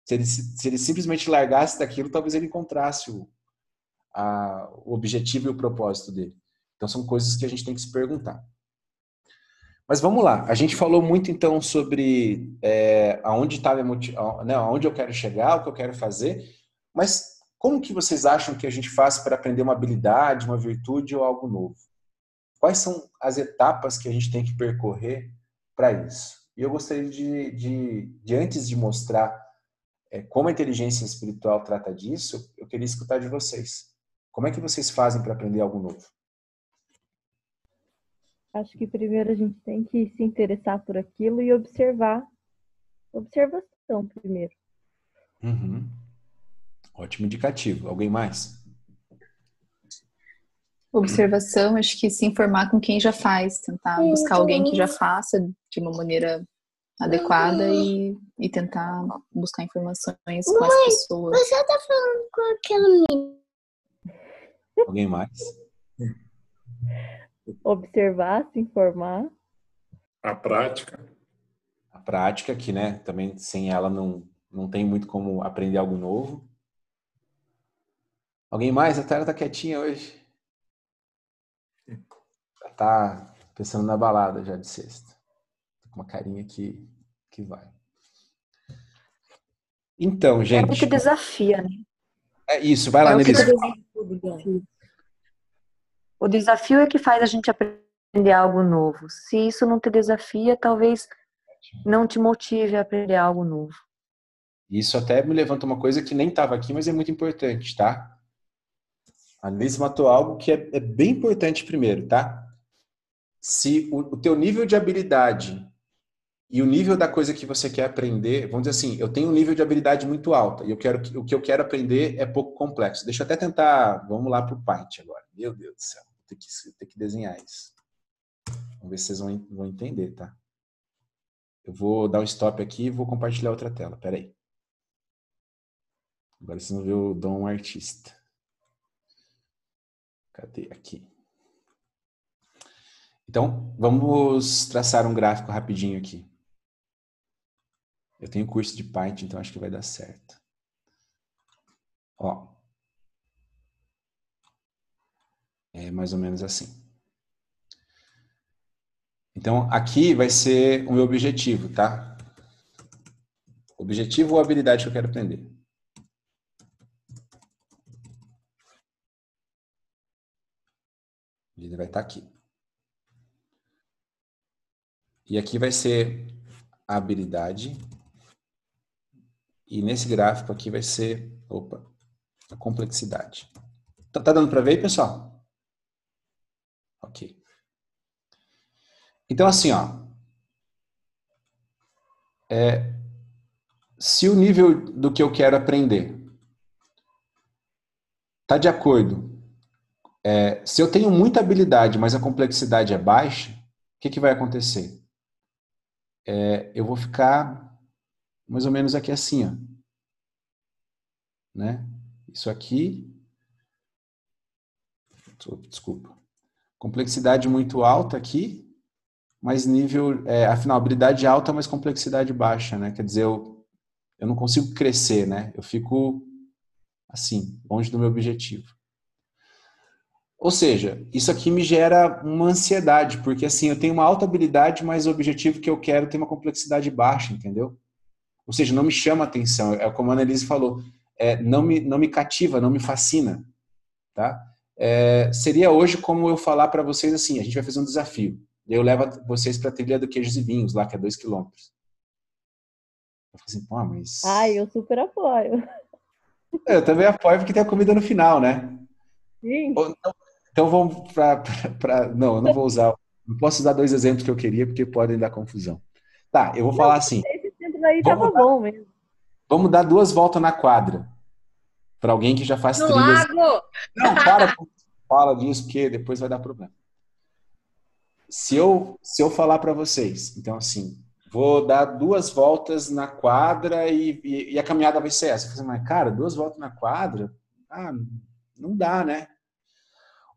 Se ele, se ele simplesmente largasse daquilo, talvez ele encontrasse o, a, o objetivo e o propósito dele. Então são coisas que a gente tem que se perguntar. Mas vamos lá. A gente falou muito então sobre é, aonde está né, aonde eu quero chegar, o que eu quero fazer. Mas como que vocês acham que a gente faz para aprender uma habilidade, uma virtude ou algo novo? Quais são as etapas que a gente tem que percorrer para isso? E eu gostaria de, de, de antes de mostrar é, como a inteligência espiritual trata disso, eu queria escutar de vocês. Como é que vocês fazem para aprender algo novo? Acho que primeiro a gente tem que se interessar por aquilo e observar. Observação primeiro. Uhum. Ótimo indicativo. Alguém mais? Observação, acho que se informar com quem já faz, tentar buscar alguém que já faça de uma maneira adequada e, e tentar buscar informações Mãe, com as pessoas. Você tá falando com aquela menina. Alguém mais? observar, se informar. A prática. A prática, que né, também sem ela não, não tem muito como aprender algo novo. Alguém mais? A Tara tá quietinha hoje. Tá pensando na balada já de sexta. Com uma carinha que, que vai. Então, gente. É que desafia, né? É isso, vai lá, é Nelisa. O desafio é que faz a gente aprender algo novo. Se isso não te desafia, talvez não te motive a aprender algo novo. Isso até me levanta uma coisa que nem estava aqui, mas é muito importante, tá? A Alice matou algo que é, é, bem importante primeiro, tá? Se o, o teu nível de habilidade e o nível da coisa que você quer aprender, vamos dizer assim, eu tenho um nível de habilidade muito alta e eu quero o que eu quero aprender é pouco complexo. Deixa eu até tentar, vamos lá para o Paint agora. Meu Deus do céu ter que, ter que desenhar isso. Vamos ver se vocês vão, vão entender, tá? Eu vou dar um stop aqui e vou compartilhar outra tela. Pera aí. Agora vocês vão ver o Dom Artista. Cadê? Aqui. Então, vamos traçar um gráfico rapidinho aqui. Eu tenho curso de Python, então acho que vai dar certo. Ó, É mais ou menos assim. Então, aqui vai ser o meu objetivo, tá? Objetivo ou habilidade que eu quero aprender. Ele vai estar aqui. E aqui vai ser a habilidade. E nesse gráfico aqui vai ser, opa, a complexidade. Tá, tá dando para ver aí, pessoal? Ok. Então, assim, ó. É, se o nível do que eu quero aprender está de acordo, é, se eu tenho muita habilidade, mas a complexidade é baixa, o que, que vai acontecer? É, eu vou ficar mais ou menos aqui assim, ó. Né? Isso aqui. Desculpa. Complexidade muito alta aqui, mas nível, é, afinal, habilidade alta, mas complexidade baixa, né? Quer dizer, eu, eu não consigo crescer, né? Eu fico assim, longe do meu objetivo. Ou seja, isso aqui me gera uma ansiedade, porque assim, eu tenho uma alta habilidade, mas o objetivo que eu quero tem uma complexidade baixa, entendeu? Ou seja, não me chama atenção, é como a Annelise falou, é, não, me, não me cativa, não me fascina, tá? É, seria hoje como eu falar para vocês assim, a gente vai fazer um desafio. Eu levo vocês para a trilha do Queijos e Vinhos, lá que é dois quilômetros. Eu falei assim, pô, mas. Ai, eu super apoio. É, Eu também apoio porque tem a comida no final, né? Sim. Ou então, vamos para. Não, eu não vou usar. Não posso usar dois exemplos que eu queria porque podem dar confusão. Tá, eu vou falar assim. Esse centro aí Vamos tava dar- bom mesmo. Vamos dar duas voltas na quadra. Para alguém que já faz No trilhas. lago! Não, para, fala disso, porque depois vai dar problema. Se eu, se eu falar para vocês, então assim, vou dar duas voltas na quadra e, e- e a caminhada vai ser essa. Falei, mas cara, duas voltas na quadra? Ah, não dá, né?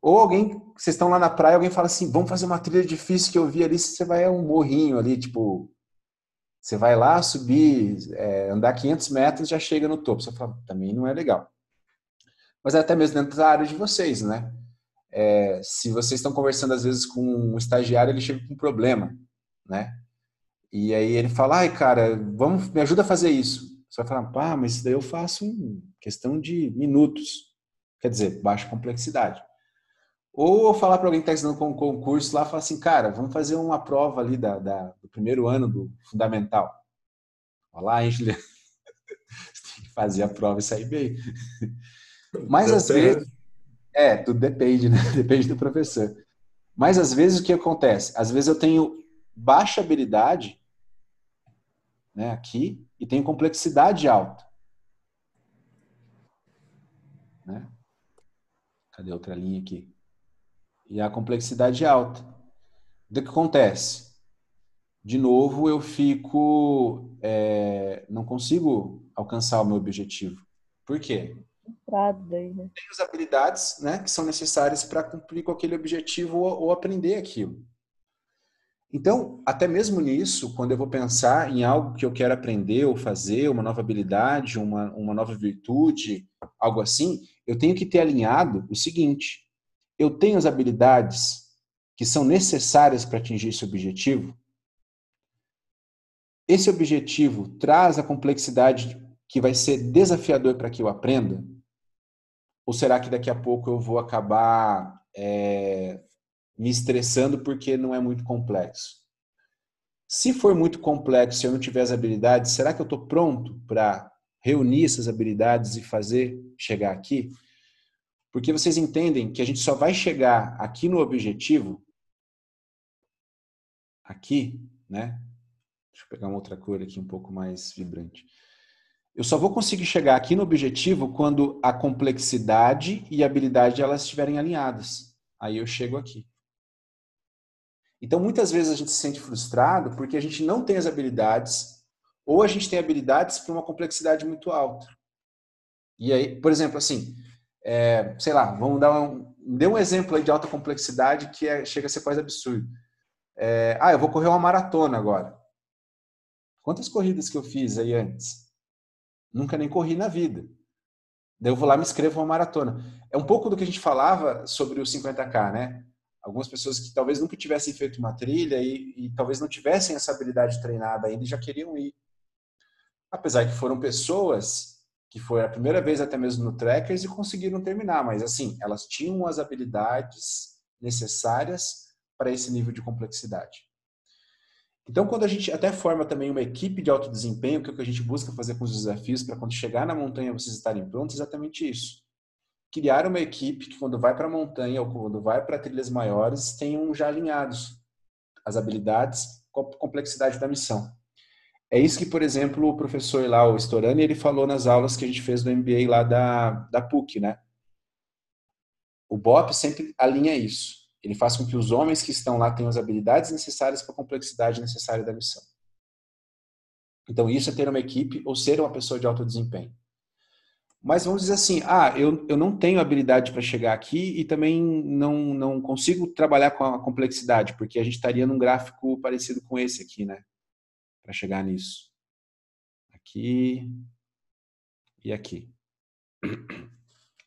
Ou alguém, vocês estão lá na praia, alguém fala assim, vamos fazer uma trilha difícil que eu vi ali, você vai a um morrinho ali, tipo, você vai lá subir, é, andar 500 metros já chega no topo. Você fala, também não é legal. Mas é até mesmo dentro da área de vocês, né? É, se vocês estão conversando às vezes com um estagiário, ele chega com um problema, né? E aí ele fala, ai cara, vamos, me ajuda a fazer isso. Você vai falar, pá, mas isso daí eu faço em questão de minutos. Quer dizer, baixa complexidade. Ou eu falar para alguém que está ensinando com um concurso lá, falar assim, cara, vamos fazer uma prova ali da, da- do primeiro ano do fundamental. Olha lá, Angela. Você tem que fazer a prova e sair bem. Mas às vezes. É, tudo depende, né? Depende do professor. Mas às vezes o que acontece? Às vezes eu tenho baixa habilidade né, aqui e tenho complexidade alta. Né? Cadê a outra linha aqui? E a complexidade alta. O que acontece? De novo, eu fico. é, não consigo alcançar o meu objetivo. Por quê? Né? Tenho as habilidades né, que são necessárias para cumprir com aquele objetivo ou, ou aprender aquilo. Então, até mesmo nisso, quando eu vou pensar em algo que eu quero aprender ou fazer, uma nova habilidade, uma, uma nova virtude, algo assim, eu tenho que ter alinhado o seguinte: eu tenho as habilidades que são necessárias para atingir esse objetivo. Esse objetivo traz a complexidade que vai ser desafiador para que eu aprenda? Ou será que daqui a pouco eu vou acabar é, me estressando porque não é muito complexo? Se for muito complexo e eu não tiver as habilidades, será que eu estou pronto para reunir essas habilidades e fazer chegar aqui? Porque vocês entendem que a gente só vai chegar aqui no objetivo, aqui, né? Deixa eu pegar uma outra cor aqui um pouco mais vibrante. Eu só vou conseguir chegar aqui no objetivo quando a complexidade e a habilidade elas estiverem alinhadas. Aí eu chego aqui. Então, muitas vezes a gente se sente frustrado porque a gente não tem as habilidades ou a gente tem habilidades para uma complexidade muito alta. E aí, por exemplo, assim, é, sei lá, vamos dar um, dê um exemplo aí de alta complexidade que é, chega a ser quase absurdo. É, ah, eu vou correr uma maratona agora. Quantas corridas que eu fiz aí antes? Nunca nem corri na vida. Daí eu vou lá me inscrevo uma maratona. É um pouco do que a gente falava sobre o 50K, né? Algumas pessoas que talvez nunca tivessem feito uma trilha e, e talvez não tivessem essa habilidade treinada ainda e já queriam ir. Apesar que foram pessoas que foi a primeira vez até mesmo no Trackers e conseguiram terminar, mas assim, elas tinham as habilidades necessárias para esse nível de complexidade. Então, quando a gente até forma também uma equipe de alto desempenho, que é o que a gente busca fazer com os desafios, para quando chegar na montanha vocês estarem prontos, é exatamente isso. Criar uma equipe que quando vai para a montanha ou quando vai para trilhas maiores, tenham já alinhados as habilidades com a complexidade da missão. É isso que, por exemplo, o professor lá, o Storani, ele falou nas aulas que a gente fez do MBA lá da, da PUC, né? O BOP sempre alinha isso. Ele faz com que os homens que estão lá tenham as habilidades necessárias para a complexidade necessária da missão. Então, isso é ter uma equipe ou ser uma pessoa de alto desempenho. Mas vamos dizer assim, ah, eu, eu não tenho habilidade para chegar aqui e também não, não consigo trabalhar com a complexidade, porque a gente estaria num gráfico parecido com esse aqui, né? Para chegar nisso. Aqui e aqui.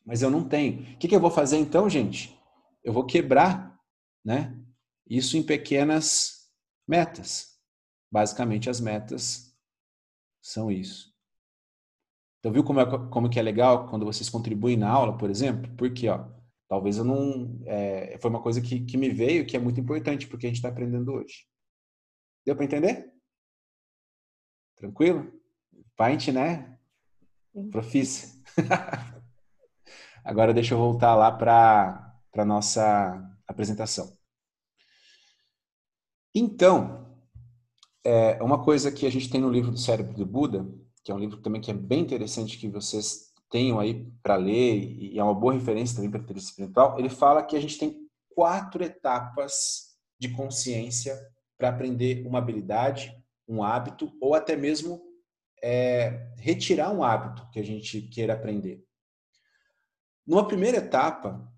Mas eu não tenho. O que, que eu vou fazer então, gente? Eu vou quebrar, né? Isso em pequenas metas. Basicamente, as metas são isso. Então, viu como, é, como que é legal quando vocês contribuem na aula, por exemplo? Porque, ó, talvez eu não... É, foi uma coisa que, que me veio que é muito importante porque a gente está aprendendo hoje. Deu para entender? Tranquilo? Paint, né? Sim. Profícia. Agora deixa eu voltar lá para a nossa apresentação. Então, é, uma coisa que a gente tem no livro do Cérebro do Buda, que é um livro também que é bem interessante que vocês tenham aí para ler e é uma boa referência também para a inteligência espiritual, ele fala que a gente tem quatro etapas de consciência para aprender uma habilidade, um hábito ou até mesmo é, retirar um hábito que a gente queira aprender. Numa primeira etapa,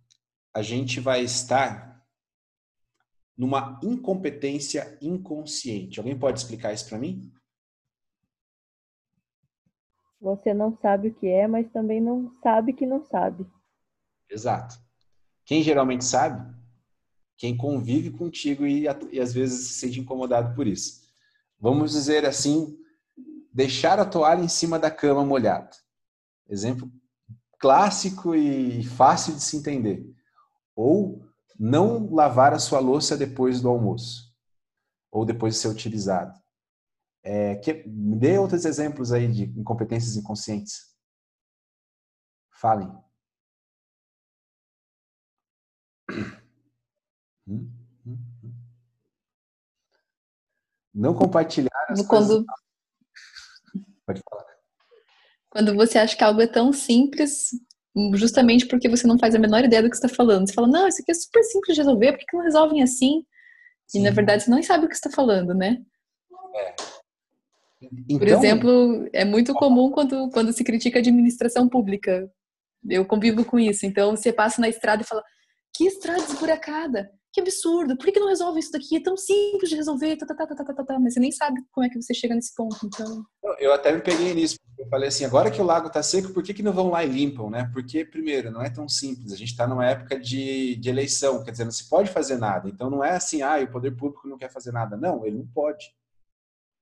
a gente vai estar numa incompetência inconsciente. Alguém pode explicar isso para mim? Você não sabe o que é, mas também não sabe que não sabe. Exato. Quem geralmente sabe? Quem convive contigo e, e às vezes se sente incomodado por isso. Vamos dizer assim, deixar a toalha em cima da cama molhada. Exemplo clássico e fácil de se entender. Ou não lavar a sua louça depois do almoço, ou depois de ser utilizado. É, que, me dê outros exemplos aí de incompetências inconscientes. Falem. Hum. Não compartilhar as Quando... coisas. Pode falar. Quando você acha que algo é tão simples, justamente porque você não faz a menor ideia do que está falando. Você fala, não, isso aqui é super simples de resolver, por que não resolvem assim? Sim. E na verdade você não sabe o que está falando, né? É. Por Então, exemplo, é muito comum quando, quando se critica a administração pública. Eu convivo com isso. Então você passa na estrada e fala, que estrada esburacada! Que absurdo! Por que, não resolve isso daqui? É tão simples de resolver, tá, tá, tá, tá, tá, tá, tá. mas você nem sabe como é que você chega nesse ponto. Então, Eu até me peguei nisso. Eu falei assim, agora que o lago está seco, por que, que não vão lá e limpam, né? Porque, primeiro, não é tão simples. A gente está numa época de, de eleição, quer dizer, não se pode fazer nada. Então, não é assim, ah, o poder público não quer fazer nada. Não, ele não pode.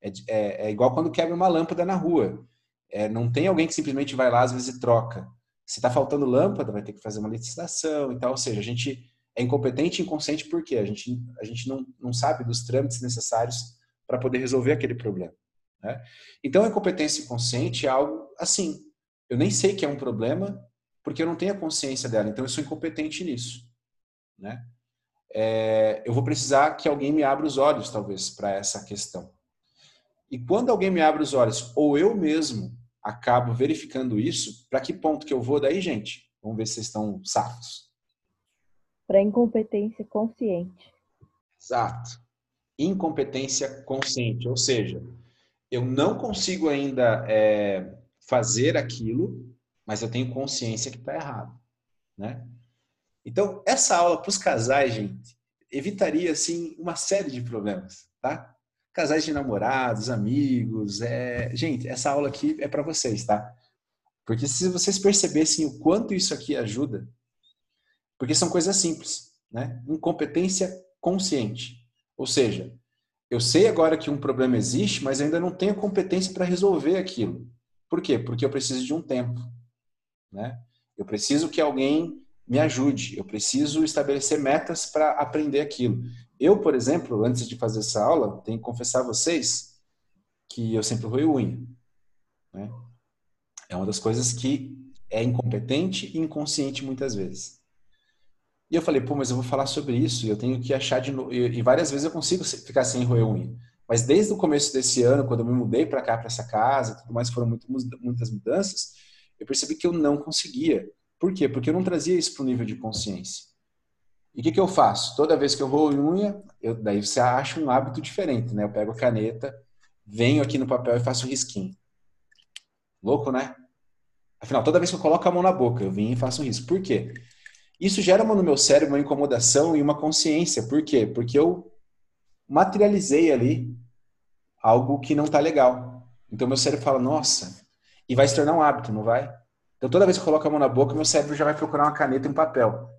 É, é- é igual quando quebra uma lâmpada na rua. É, não tem alguém que simplesmente vai lá, às vezes, e troca. Se está faltando lâmpada, vai ter que fazer uma licitação e tal. Ou seja, a gente é incompetente e inconsciente porque a gente, a gente não, não sabe dos trâmites necessários para poder resolver aquele problema. Né? Então, a incompetência inconsciente é algo assim. Eu nem sei que é um problema porque eu não tenho a consciência dela. Então, eu sou incompetente nisso. Né? É, eu vou precisar que alguém me abra os olhos, talvez, para essa questão. E quando alguém me abre os olhos, ou eu mesmo acabo verificando isso, para que ponto que eu vou daí, gente? Vamos ver se vocês estão safos. Para incompetência consciente. Exato. Incompetência consciente, ou seja, eu não consigo ainda é, fazer aquilo, mas eu tenho consciência que está errado, né? Então, essa aula para os casais, gente, evitaria assim uma série de problemas, tá? Casais de namorados, amigos, é... gente, essa aula aqui é para vocês, tá? Porque se vocês percebessem o quanto isso aqui ajuda, porque são coisas simples, né? Incompetência consciente. Ou seja, eu sei agora que um problema existe, mas ainda não tenho competência para resolver aquilo. Por quê? Porque eu preciso de um tempo, né? Eu preciso que alguém me ajude. Eu preciso estabelecer metas para aprender aquilo. Eu, por exemplo, antes de fazer essa aula, tenho que confessar a vocês que eu sempre roio unha. Né? É uma das coisas que é incompetente e inconsciente muitas vezes. E eu falei, pô, mas eu vou falar sobre isso e eu tenho que achar de novo. E várias vezes eu consigo ficar sem roer unha. Mas desde o começo desse ano, quando eu me mudei para cá, para essa casa, tudo mais, foram muito, muitas mudanças, eu percebi que eu não conseguia. Por quê? Porque eu não trazia isso para o nível de consciência. E o que, que eu faço? Toda vez que eu roo unha, eu, daí você acha um hábito diferente, né? Eu pego a caneta, venho aqui no papel e faço um risquinho. Louco, né? Afinal, toda vez que eu coloco a mão na boca, eu venho e faço um risco. Por quê? Isso gera no meu cérebro uma incomodação e uma consciência. Por quê? Porque eu materializei ali algo que não está legal. Então meu cérebro fala, nossa, e vai se tornar um hábito, não vai? Então toda vez que eu coloco a mão na boca, meu cérebro já vai procurar uma caneta e um papel.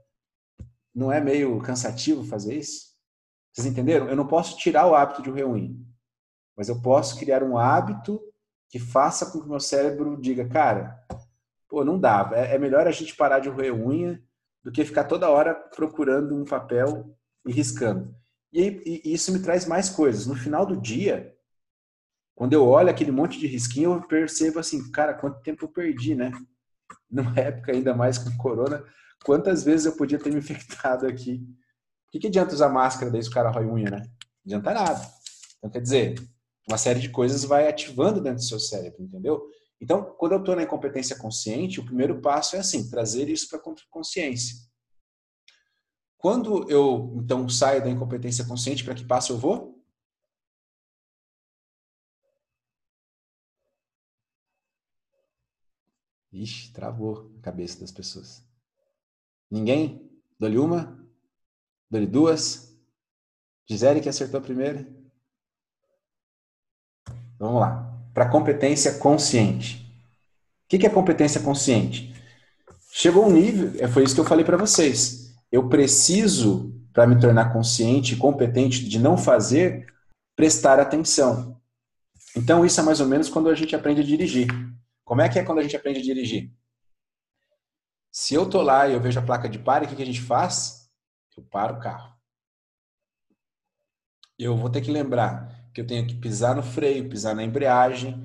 Não é meio cansativo fazer isso? Vocês entenderam? Eu não posso tirar o hábito de reunir, mas eu posso criar um hábito que faça com que o meu cérebro diga, cara, pô, não dá. É, é melhor a gente parar de roer unha do que ficar toda hora procurando um papel e riscando. E, e, e isso me traz mais coisas. No final do dia, Quando eu olho aquele monte de risquinho, eu percebo assim, cara, quanto tempo eu perdi, né? Numa época ainda mais com corona, quantas vezes eu podia ter me infectado aqui? O que, que adianta usar máscara daí se o cara rói unha, né? Não adianta nada. Então, quer dizer, uma série de coisas vai ativando dentro do seu cérebro, entendeu? Então, quando eu estou na incompetência consciente, o primeiro passo é assim, trazer isso para a consciência. Quando eu, então, saio da incompetência consciente, para que passo eu vou? Ixi, travou a cabeça das pessoas. Ninguém? Dou-lhe uma? Dou-lhe duas? Gisele que acertou a primeira? Vamos lá. Para competência consciente. O que é competência consciente? Chegou um nível, é, foi isso que eu falei para vocês. Eu preciso, para me tornar consciente e competente de não fazer, prestar atenção. Então, isso é mais ou menos quando a gente aprende a dirigir. Como é que é quando a gente aprende a dirigir? Se eu tô lá e eu vejo a placa de pare, o que, que a gente faz? Eu paro o carro. Eu vou ter que lembrar que eu tenho que pisar no freio, pisar na embreagem,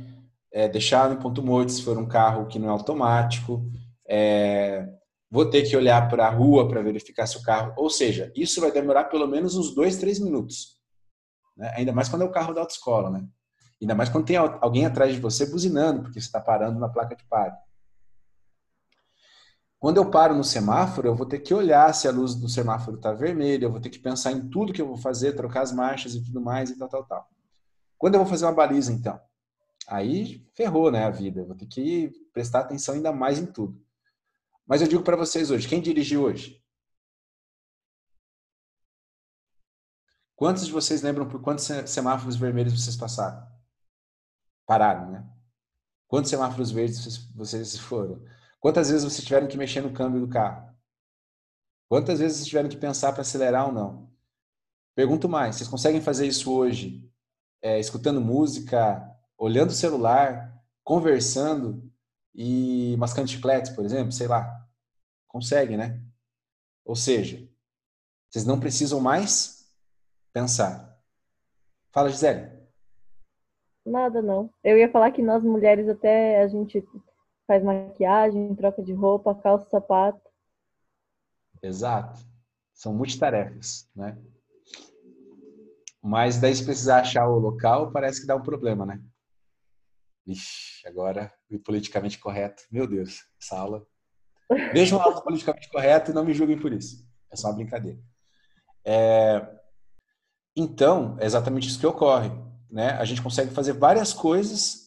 é, deixar no ponto morto se for um carro que não é automático, é, vou ter que olhar para a rua para verificar se o carro. Ou seja, isso vai demorar pelo menos uns dois, três minutos. Né? Ainda mais quando é o carro da autoescola, né? Ainda mais quando tem alguém atrás de você buzinando, porque você está parando na placa de pare. Quando eu paro no semáforo, eu vou ter que olhar se a luz do semáforo está vermelha, eu vou ter que pensar em tudo que eu vou fazer, trocar as marchas e tudo mais e tal, tal, tal. Quando eu vou fazer uma baliza, então? Aí ferrou, né, a vida. Vou ter que prestar atenção ainda mais em tudo. Mas eu digo para vocês hoje, quem dirigiu hoje? Quantos de vocês lembram por quantos semáforos vermelhos vocês passaram? Pararam, né? Quantos semáforos verdes vocês foram? Quantas vezes vocês tiveram que mexer no câmbio do carro? Quantas vezes vocês tiveram que pensar para acelerar ou não? Pergunto mais, vocês conseguem fazer isso hoje, é, escutando música, olhando o celular, conversando e mascando chicletes, por exemplo, sei lá? Conseguem, né? Ou seja, vocês não precisam mais pensar. Fala, Gisele. Nada, não. Eu ia falar que nós mulheres até a gente faz maquiagem, troca de roupa, calça, sapato. Exato. São multitarefas, né? Mas daí se precisar achar o local, parece que dá um problema, né? Ixi, agora o politicamente correto. Meu Deus, essa aula. Vejam a aula politicamente correto e não me julguem por isso. É só uma brincadeira. É... Então, é exatamente isso que ocorre. Né? A gente consegue fazer várias coisas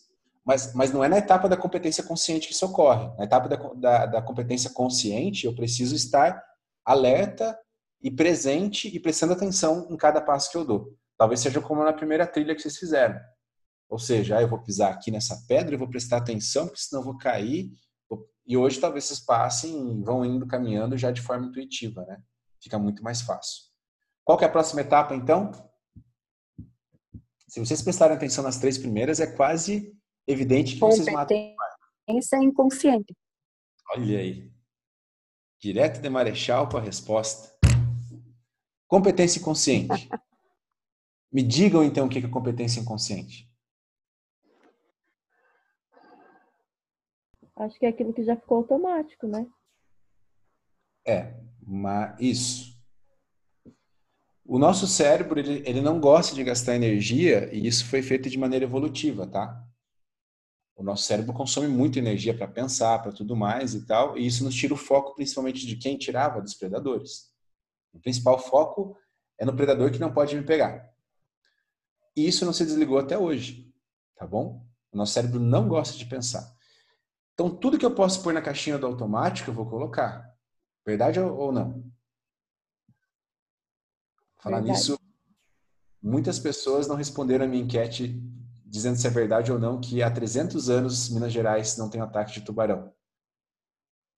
mas, mas não é na etapa da competência consciente que isso ocorre. Na etapa da, da, da competência consciente, eu preciso estar alerta e presente e prestando atenção em cada passo que eu dou. Talvez seja como na primeira trilha que vocês fizeram. Ou seja, ah, eu vou pisar aqui nessa pedra, eu vou prestar atenção, porque senão eu vou cair. E hoje talvez vocês passem, vão indo caminhando já de forma intuitiva, né? Fica muito mais fácil. Qual que é a próxima etapa, então? Se vocês prestarem atenção nas três primeiras, é quase evidente que vocês matam. Competência inconsciente. Olha aí. Direto de Marechal com a resposta. Competência inconsciente. Me digam então o que é competência inconsciente. Acho que é aquilo que já ficou automático, né? É, mas isso. O nosso cérebro, ele, ele não gosta de gastar energia e isso foi feito de maneira evolutiva, tá? O nosso cérebro consome muita energia para pensar, para tudo mais e tal, e isso nos tira o foco principalmente de quem tirava dos predadores. O principal foco é no predador que não pode me pegar. E isso não se desligou até hoje, tá bom? O nosso cérebro não gosta de pensar. Então, tudo que eu posso pôr na caixinha do automático, eu vou colocar. Verdade ou não? Falar Verdade. nisso, muitas pessoas não responderam a minha enquete dizendo se é verdade ou não que há 300 anos Minas Gerais não tem ataque de tubarão.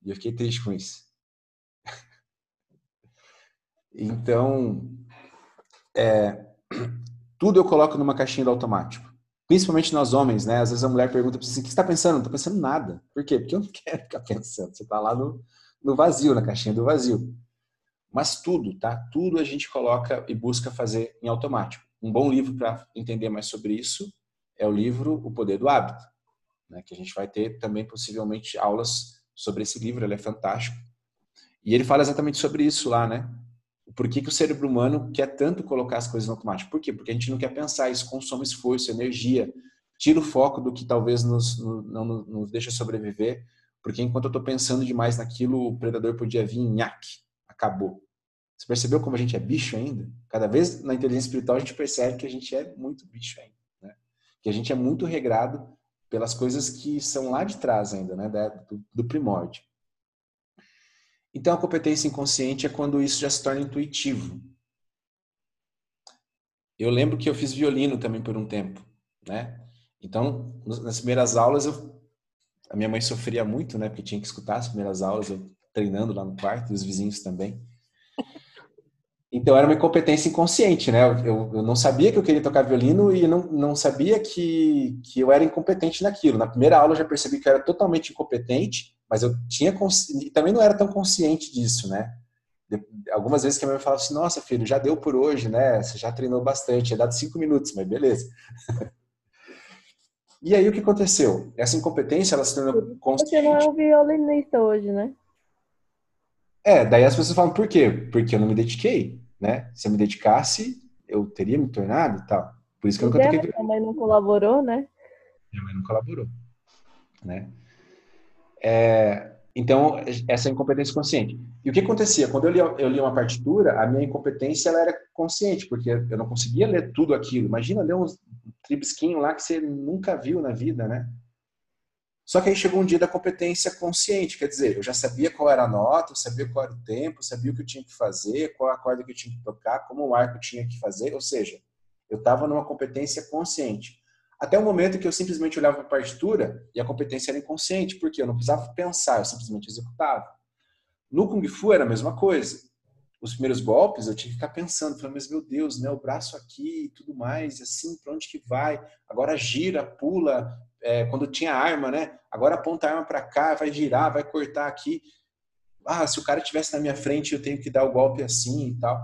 E eu fiquei triste com isso. então, é, tudo eu coloco numa caixinha do automático. Principalmente nós homens, né? Às vezes a mulher pergunta assim, o que você está pensando? Não estou pensando nada. Por quê? Porque eu não quero ficar pensando. Você está lá no, no vazio, na caixinha do vazio. Mas tudo, tá? Tudo a gente coloca e busca fazer em automático. Um bom livro para entender mais sobre isso é o livro O Poder do Hábito, né, que a gente vai ter também possivelmente aulas sobre esse livro, ele é fantástico. E ele fala exatamente sobre isso lá, né? Por que, que o cérebro humano quer tanto colocar as coisas no automático? Por quê? Porque a gente não quer pensar, isso consome esforço, energia, tira o foco do que talvez nos, no, não nos deixa sobreviver, porque enquanto eu estou pensando demais naquilo, o predador podia vir, nhaque, acabou. Você percebeu como a gente é bicho ainda? Cada vez na inteligência espiritual a gente percebe que a gente é muito bicho ainda. Né? Que a gente é muito regrado pelas coisas que são lá de trás ainda, né? do, do primórdio. Então a competência inconsciente é quando isso já se torna intuitivo. Eu lembro que eu fiz violino também por um tempo, né? Então, nas primeiras aulas eu a minha mãe sofria muito, né, porque tinha que escutar as primeiras aulas eu treinando lá no quarto e os vizinhos também. Então era uma incompetência inconsciente, né? Eu, eu, não sabia que eu queria tocar violino e não, não sabia que, que eu era incompetente naquilo. Na primeira aula eu já percebi que eu era totalmente incompetente, mas eu tinha e também não era tão consciente disso, né? De, algumas vezes que a minha mãe falava assim: Nossa, filho, já deu por hoje, né? Você já treinou bastante, tinha dado cinco minutos, mas beleza. e aí o que aconteceu? Essa incompetência ela se tornou consciente. Você não é um violinista hoje, né? É, daí as pessoas falam, por quê? Porque eu não me dediquei, né? Se eu me dedicasse, eu teria me tornado e tal. Por isso que eu nunca toquei. Minha mãe não colaborou, né? Minha mãe não colaborou, né? É, então, essa é incompetência consciente. E o que acontecia? Quando eu lia, eu lia uma partitura, a minha incompetência ela era consciente, porque eu não conseguia ler tudo aquilo. Imagina ler uns tribisquinho lá que você nunca viu na vida, né? Só que aí chegou um dia da competência consciente, quer dizer, eu já sabia qual era a nota, eu sabia qual era o tempo, eu sabia o que eu tinha que fazer, qual a corda que eu tinha que tocar, como o arco tinha que fazer, ou seja, eu estava numa competência consciente. Até o momento que eu simplesmente olhava para a partitura e a competência era inconsciente, porque eu não precisava pensar, eu simplesmente executava. No Kung Fu era a mesma coisa. Os primeiros golpes eu tinha que ficar pensando, falando, mas meu Deus, né, o braço aqui e tudo mais, assim, para onde que vai? Agora gira, pula, é, quando tinha arma, né? Agora aponta a arma para cá, vai girar, vai cortar aqui. Ah, se o cara estivesse na minha frente, eu tenho que dar o golpe assim e tal.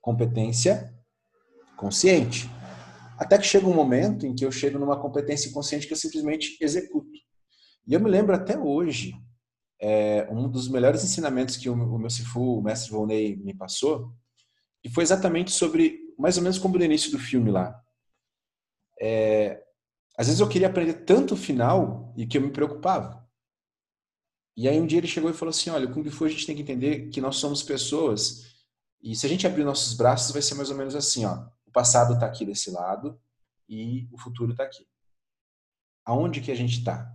Competência consciente. Até que chega um momento em que eu chego numa competência consciente que eu simplesmente executo. E eu me lembro até hoje, é, um dos melhores ensinamentos que o, o meu Sifu, o mestre Volney, me passou, e foi exatamente sobre, mais ou menos como no início do filme lá. É, às vezes eu queria aprender tanto o final e que eu me preocupava. E aí um dia ele chegou e falou assim, olha, o Kung Fu a gente tem que entender que nós somos pessoas e se a gente abrir nossos braços vai ser mais ou menos assim, ó. O passado está aqui desse lado e o futuro está aqui. Aonde que a gente está?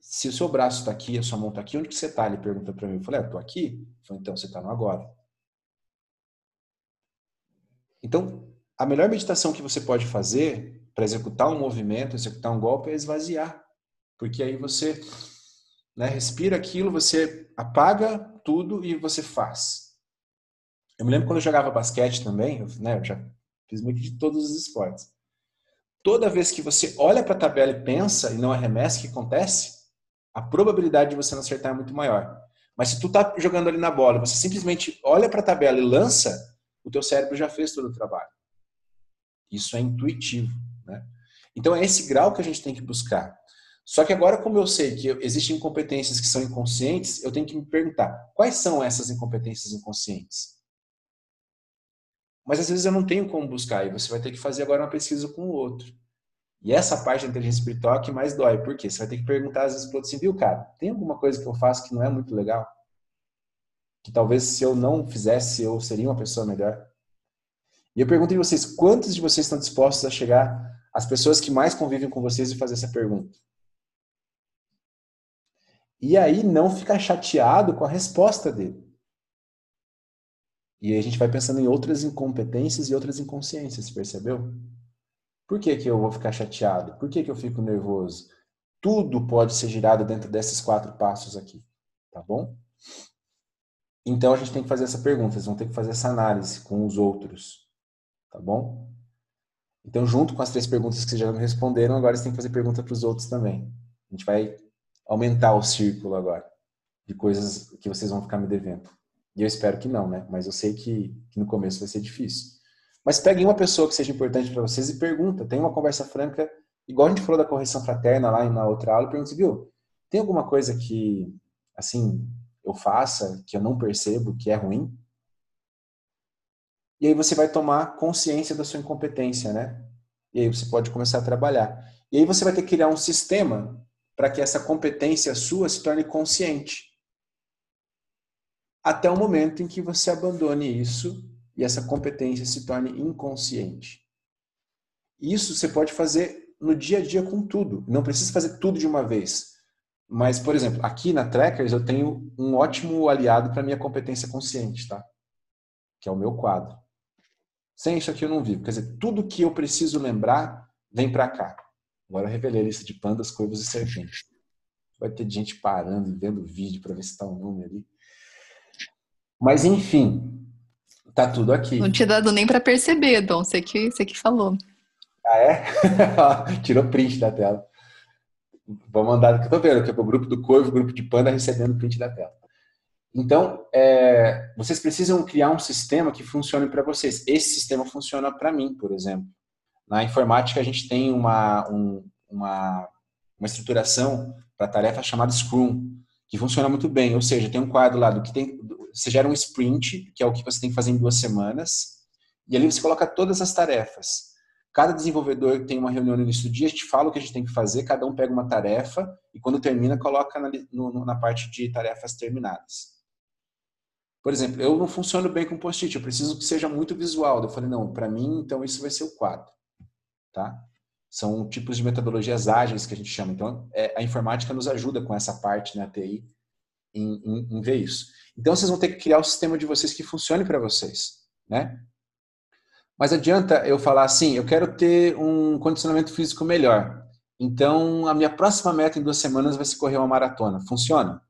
Se o seu braço está aqui, a sua mão está aqui, onde que você está? Ele pergunta para mim. Eu falei, ah, estou aqui. Ele falou, então você está no agora. Então, a melhor meditação que você pode fazer para executar um movimento, executar um golpe, é esvaziar. Porque aí você né, respira aquilo, você apaga tudo e você faz. Eu me lembro quando eu jogava basquete também, eu, né, eu já fiz muito de todos os esportes. Toda vez que você olha para a tabela e pensa e não arremessa, o que acontece? A probabilidade de você não acertar é muito maior. Mas se tu tá jogando ali na bola, você simplesmente olha para a tabela e lança, o teu cérebro já fez todo o trabalho. Isso é intuitivo. Né? Então é esse grau que a gente tem que buscar. Só que agora, como eu sei que existem incompetências que são inconscientes, eu tenho que me perguntar quais são essas incompetências inconscientes. Mas às vezes eu não tenho como buscar e você vai ter que fazer agora uma pesquisa com o outro. E essa parte da inteligência espiritual é que mais dói. Por quê? Você vai ter que perguntar às vezes para o outro assim, viu, cara, tem alguma coisa que eu faço que não é muito legal? Que talvez se eu não fizesse, eu seria uma pessoa melhor? E eu pergunto a vocês, quantos de vocês estão dispostos a chegar às pessoas que mais convivem com vocês e fazer essa pergunta? E aí não ficar chateado com a resposta dele. E a gente vai pensando em outras incompetências e outras inconsciências, percebeu? Por que, que eu vou ficar chateado? Por que, que eu fico nervoso? Tudo pode ser girado dentro desses quatro passos aqui, tá bom? Então a gente tem que fazer essa pergunta, vocês vão ter que fazer essa análise com os outros tá bom? Então, junto com as três perguntas que vocês já me responderam, agora você tem que fazer pergunta para os outros também. A gente vai aumentar o círculo agora de coisas que vocês vão ficar me devendo. E eu espero que não, né? Mas eu sei que, que no começo vai ser difícil. Mas peguem uma pessoa que seja importante para vocês e pergunta. Tem uma conversa franca, igual a gente falou da correção fraterna lá na outra aula, pergunta, viu, tem alguma coisa que, assim, eu faça, que eu não percebo, que é ruim? E aí você vai tomar consciência da sua incompetência, né? E aí você pode começar a trabalhar. E aí você vai ter que criar um sistema para que essa competência sua se torne consciente. Até o momento em que você abandone isso e essa competência se torne inconsciente. Isso você pode fazer no dia a dia com tudo. Não precisa fazer tudo de uma vez. Mas, por exemplo, aqui na Trackers eu tenho um ótimo aliado para minha competência consciente, tá? Que é o meu quadro. Sem isso aqui eu não vivo. Quer dizer, tudo que eu preciso lembrar vem para cá. Agora eu revelei a lista de pandas, corvos e serpentes. Vai ter gente parando, vendo vídeo para ver se está o um número ali. Mas enfim, tá tudo aqui. Não tinha dado nem para perceber, Dom. Você que, você que falou. Ah, é? Tirou print da tela. Vou mandar, que eu tô vendo, que é o grupo do Corvo, o grupo de Panda recebendo print da tela. Então, é, vocês precisam criar um sistema que funcione para vocês. Esse sistema funciona para mim, por exemplo. Na informática, a gente tem uma, um, uma, uma estruturação para tarefa chamada Scrum, que funciona muito bem. Ou seja, tem um quadro lá do que tem. Você gera um sprint, que é o que você tem que fazer em duas semanas, e ali você coloca todas as tarefas. Cada desenvolvedor tem uma reunião no início do dia, a gente fala o que a gente tem que fazer, cada um pega uma tarefa e quando termina coloca na, no, na parte de tarefas terminadas. Por exemplo, eu não funciono bem com post-it, eu preciso que seja muito visual. Eu falei, não, para mim, então isso vai ser o quadro. Tá? São tipos de metodologias ágeis que a gente chama. Então, é, a informática nos ajuda com essa parte, né, TI, em, em, em ver isso. Então, vocês vão ter que criar o sistema de vocês que funcione para vocês, né? Mas adianta eu falar assim, eu quero ter um condicionamento físico melhor. Então, a minha próxima meta em duas semanas vai ser correr uma maratona. Funciona?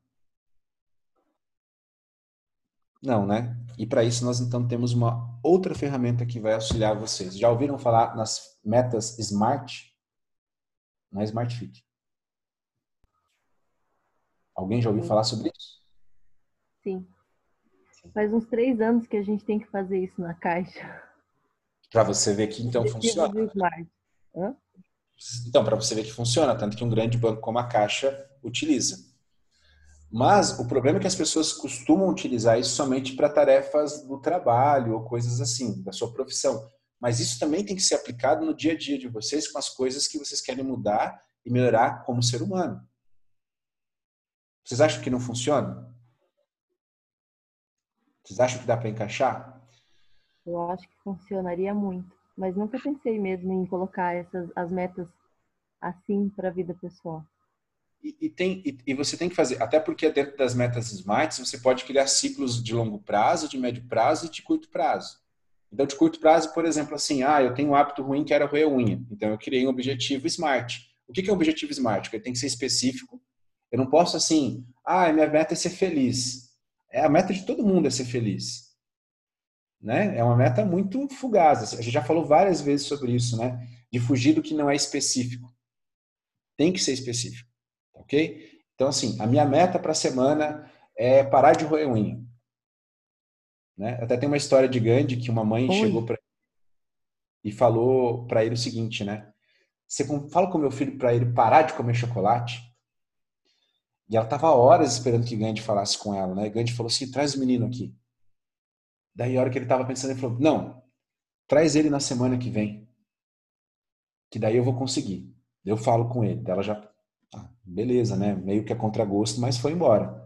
Não, né? E para isso nós então temos uma outra ferramenta que vai auxiliar vocês. Já ouviram falar nas metas SMART? Na Smart Fit. Alguém já ouviu Sim. falar sobre isso? Sim. Faz uns três anos que a gente tem que fazer isso na caixa. Para você ver que então funciona. Então, para você ver que funciona, tanto que um grande banco como a Caixa utiliza. Mas o problema é que as pessoas costumam utilizar isso somente para tarefas do trabalho ou coisas assim, da sua profissão. Mas isso também tem que ser aplicado no dia a dia de vocês com as coisas que vocês querem mudar e melhorar como ser humano. Vocês acham que não funciona? Vocês acham que dá para encaixar? Eu acho que funcionaria muito. Mas nunca pensei mesmo em colocar essas as metas assim para a vida pessoal. E, tem, e, e, você tem que fazer, até porque dentro das metas SMART, você pode criar ciclos de longo prazo, de médio prazo e de curto prazo. Então, de curto prazo, por exemplo, assim, ah, eu tenho um hábito ruim que era roer unha. Então, eu criei um objetivo SMART. O que é um objetivo SMART? Ele tem que ser específico. Eu não posso, assim, ah, minha meta é ser feliz. É a meta de todo mundo é ser feliz. Né? É uma meta muito fugaz. A gente já falou várias vezes sobre isso, né? De fugir do que não é específico. Tem que ser específico ok? Então, assim, a minha meta para a semana é parar de roer unha. Né? Até tem uma história de Gandhi que uma mãe Oi. chegou para e falou para ele o seguinte, né? Você fala com meu filho para ele parar de comer chocolate? E ela tava horas esperando que Gandhi falasse com ela, né? Gandhi falou assim: traz o menino aqui. Daí, a hora que ele tava pensando, ele falou: não, traz ele na semana que vem. Que daí eu vou conseguir. Eu falo com ele. Ela já beleza, né? Meio que a contragosto, mas foi embora.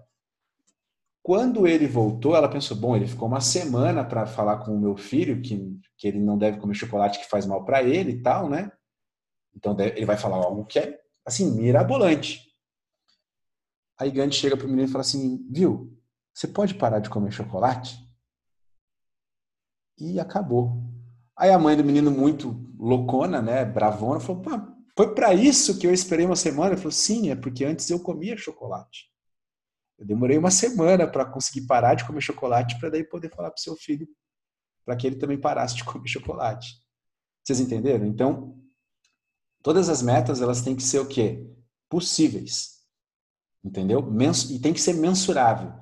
Quando ele voltou, ela pensou: bom, ele ficou uma semana para falar com o meu filho que, que ele não deve comer chocolate que faz mal para ele e tal, né? Então ele vai falar algo que é, assim, mirabolante. Aí Gandhi chega para o menino e fala assim: viu, você pode parar de comer chocolate? E acabou. Aí a mãe do menino, muito loucona, né, bravona, falou: pô, foi para isso que eu esperei uma semana? Ele falou, sim, é porque antes eu comia chocolate. Eu demorei uma semana para conseguir parar de comer chocolate para daí poder falar para o seu filho para que ele também parasse de comer chocolate. Vocês entenderam? Então, todas as metas elas têm que ser o quê? Possíveis. Entendeu? E tem que ser mensurável.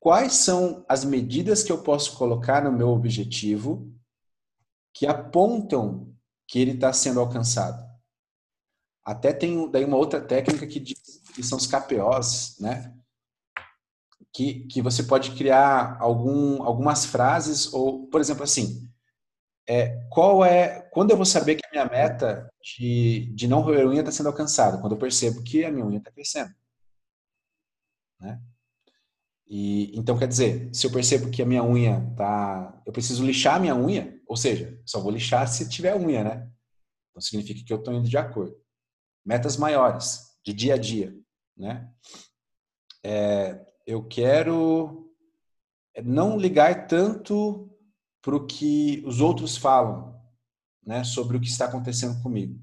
Quais são as medidas que eu posso colocar no meu objetivo que apontam que ele está sendo alcançado. Até tem daí uma outra técnica que, que são os KPOs, né? Que, que você pode criar algum, algumas frases, ou, por exemplo, assim, é, qual é, quando eu vou saber que a minha meta de, de não roer unha está sendo alcançada? Quando eu percebo que a minha unha está crescendo. Né? E, então, quer dizer, se eu percebo que a minha unha tá. Eu preciso lixar a minha unha, ou seja, só vou lixar se tiver unha, né? Então significa que eu estou indo de acordo. Metas maiores, de dia a dia, né? É, eu quero não ligar tanto para o que os outros falam, né, sobre o que está acontecendo comigo.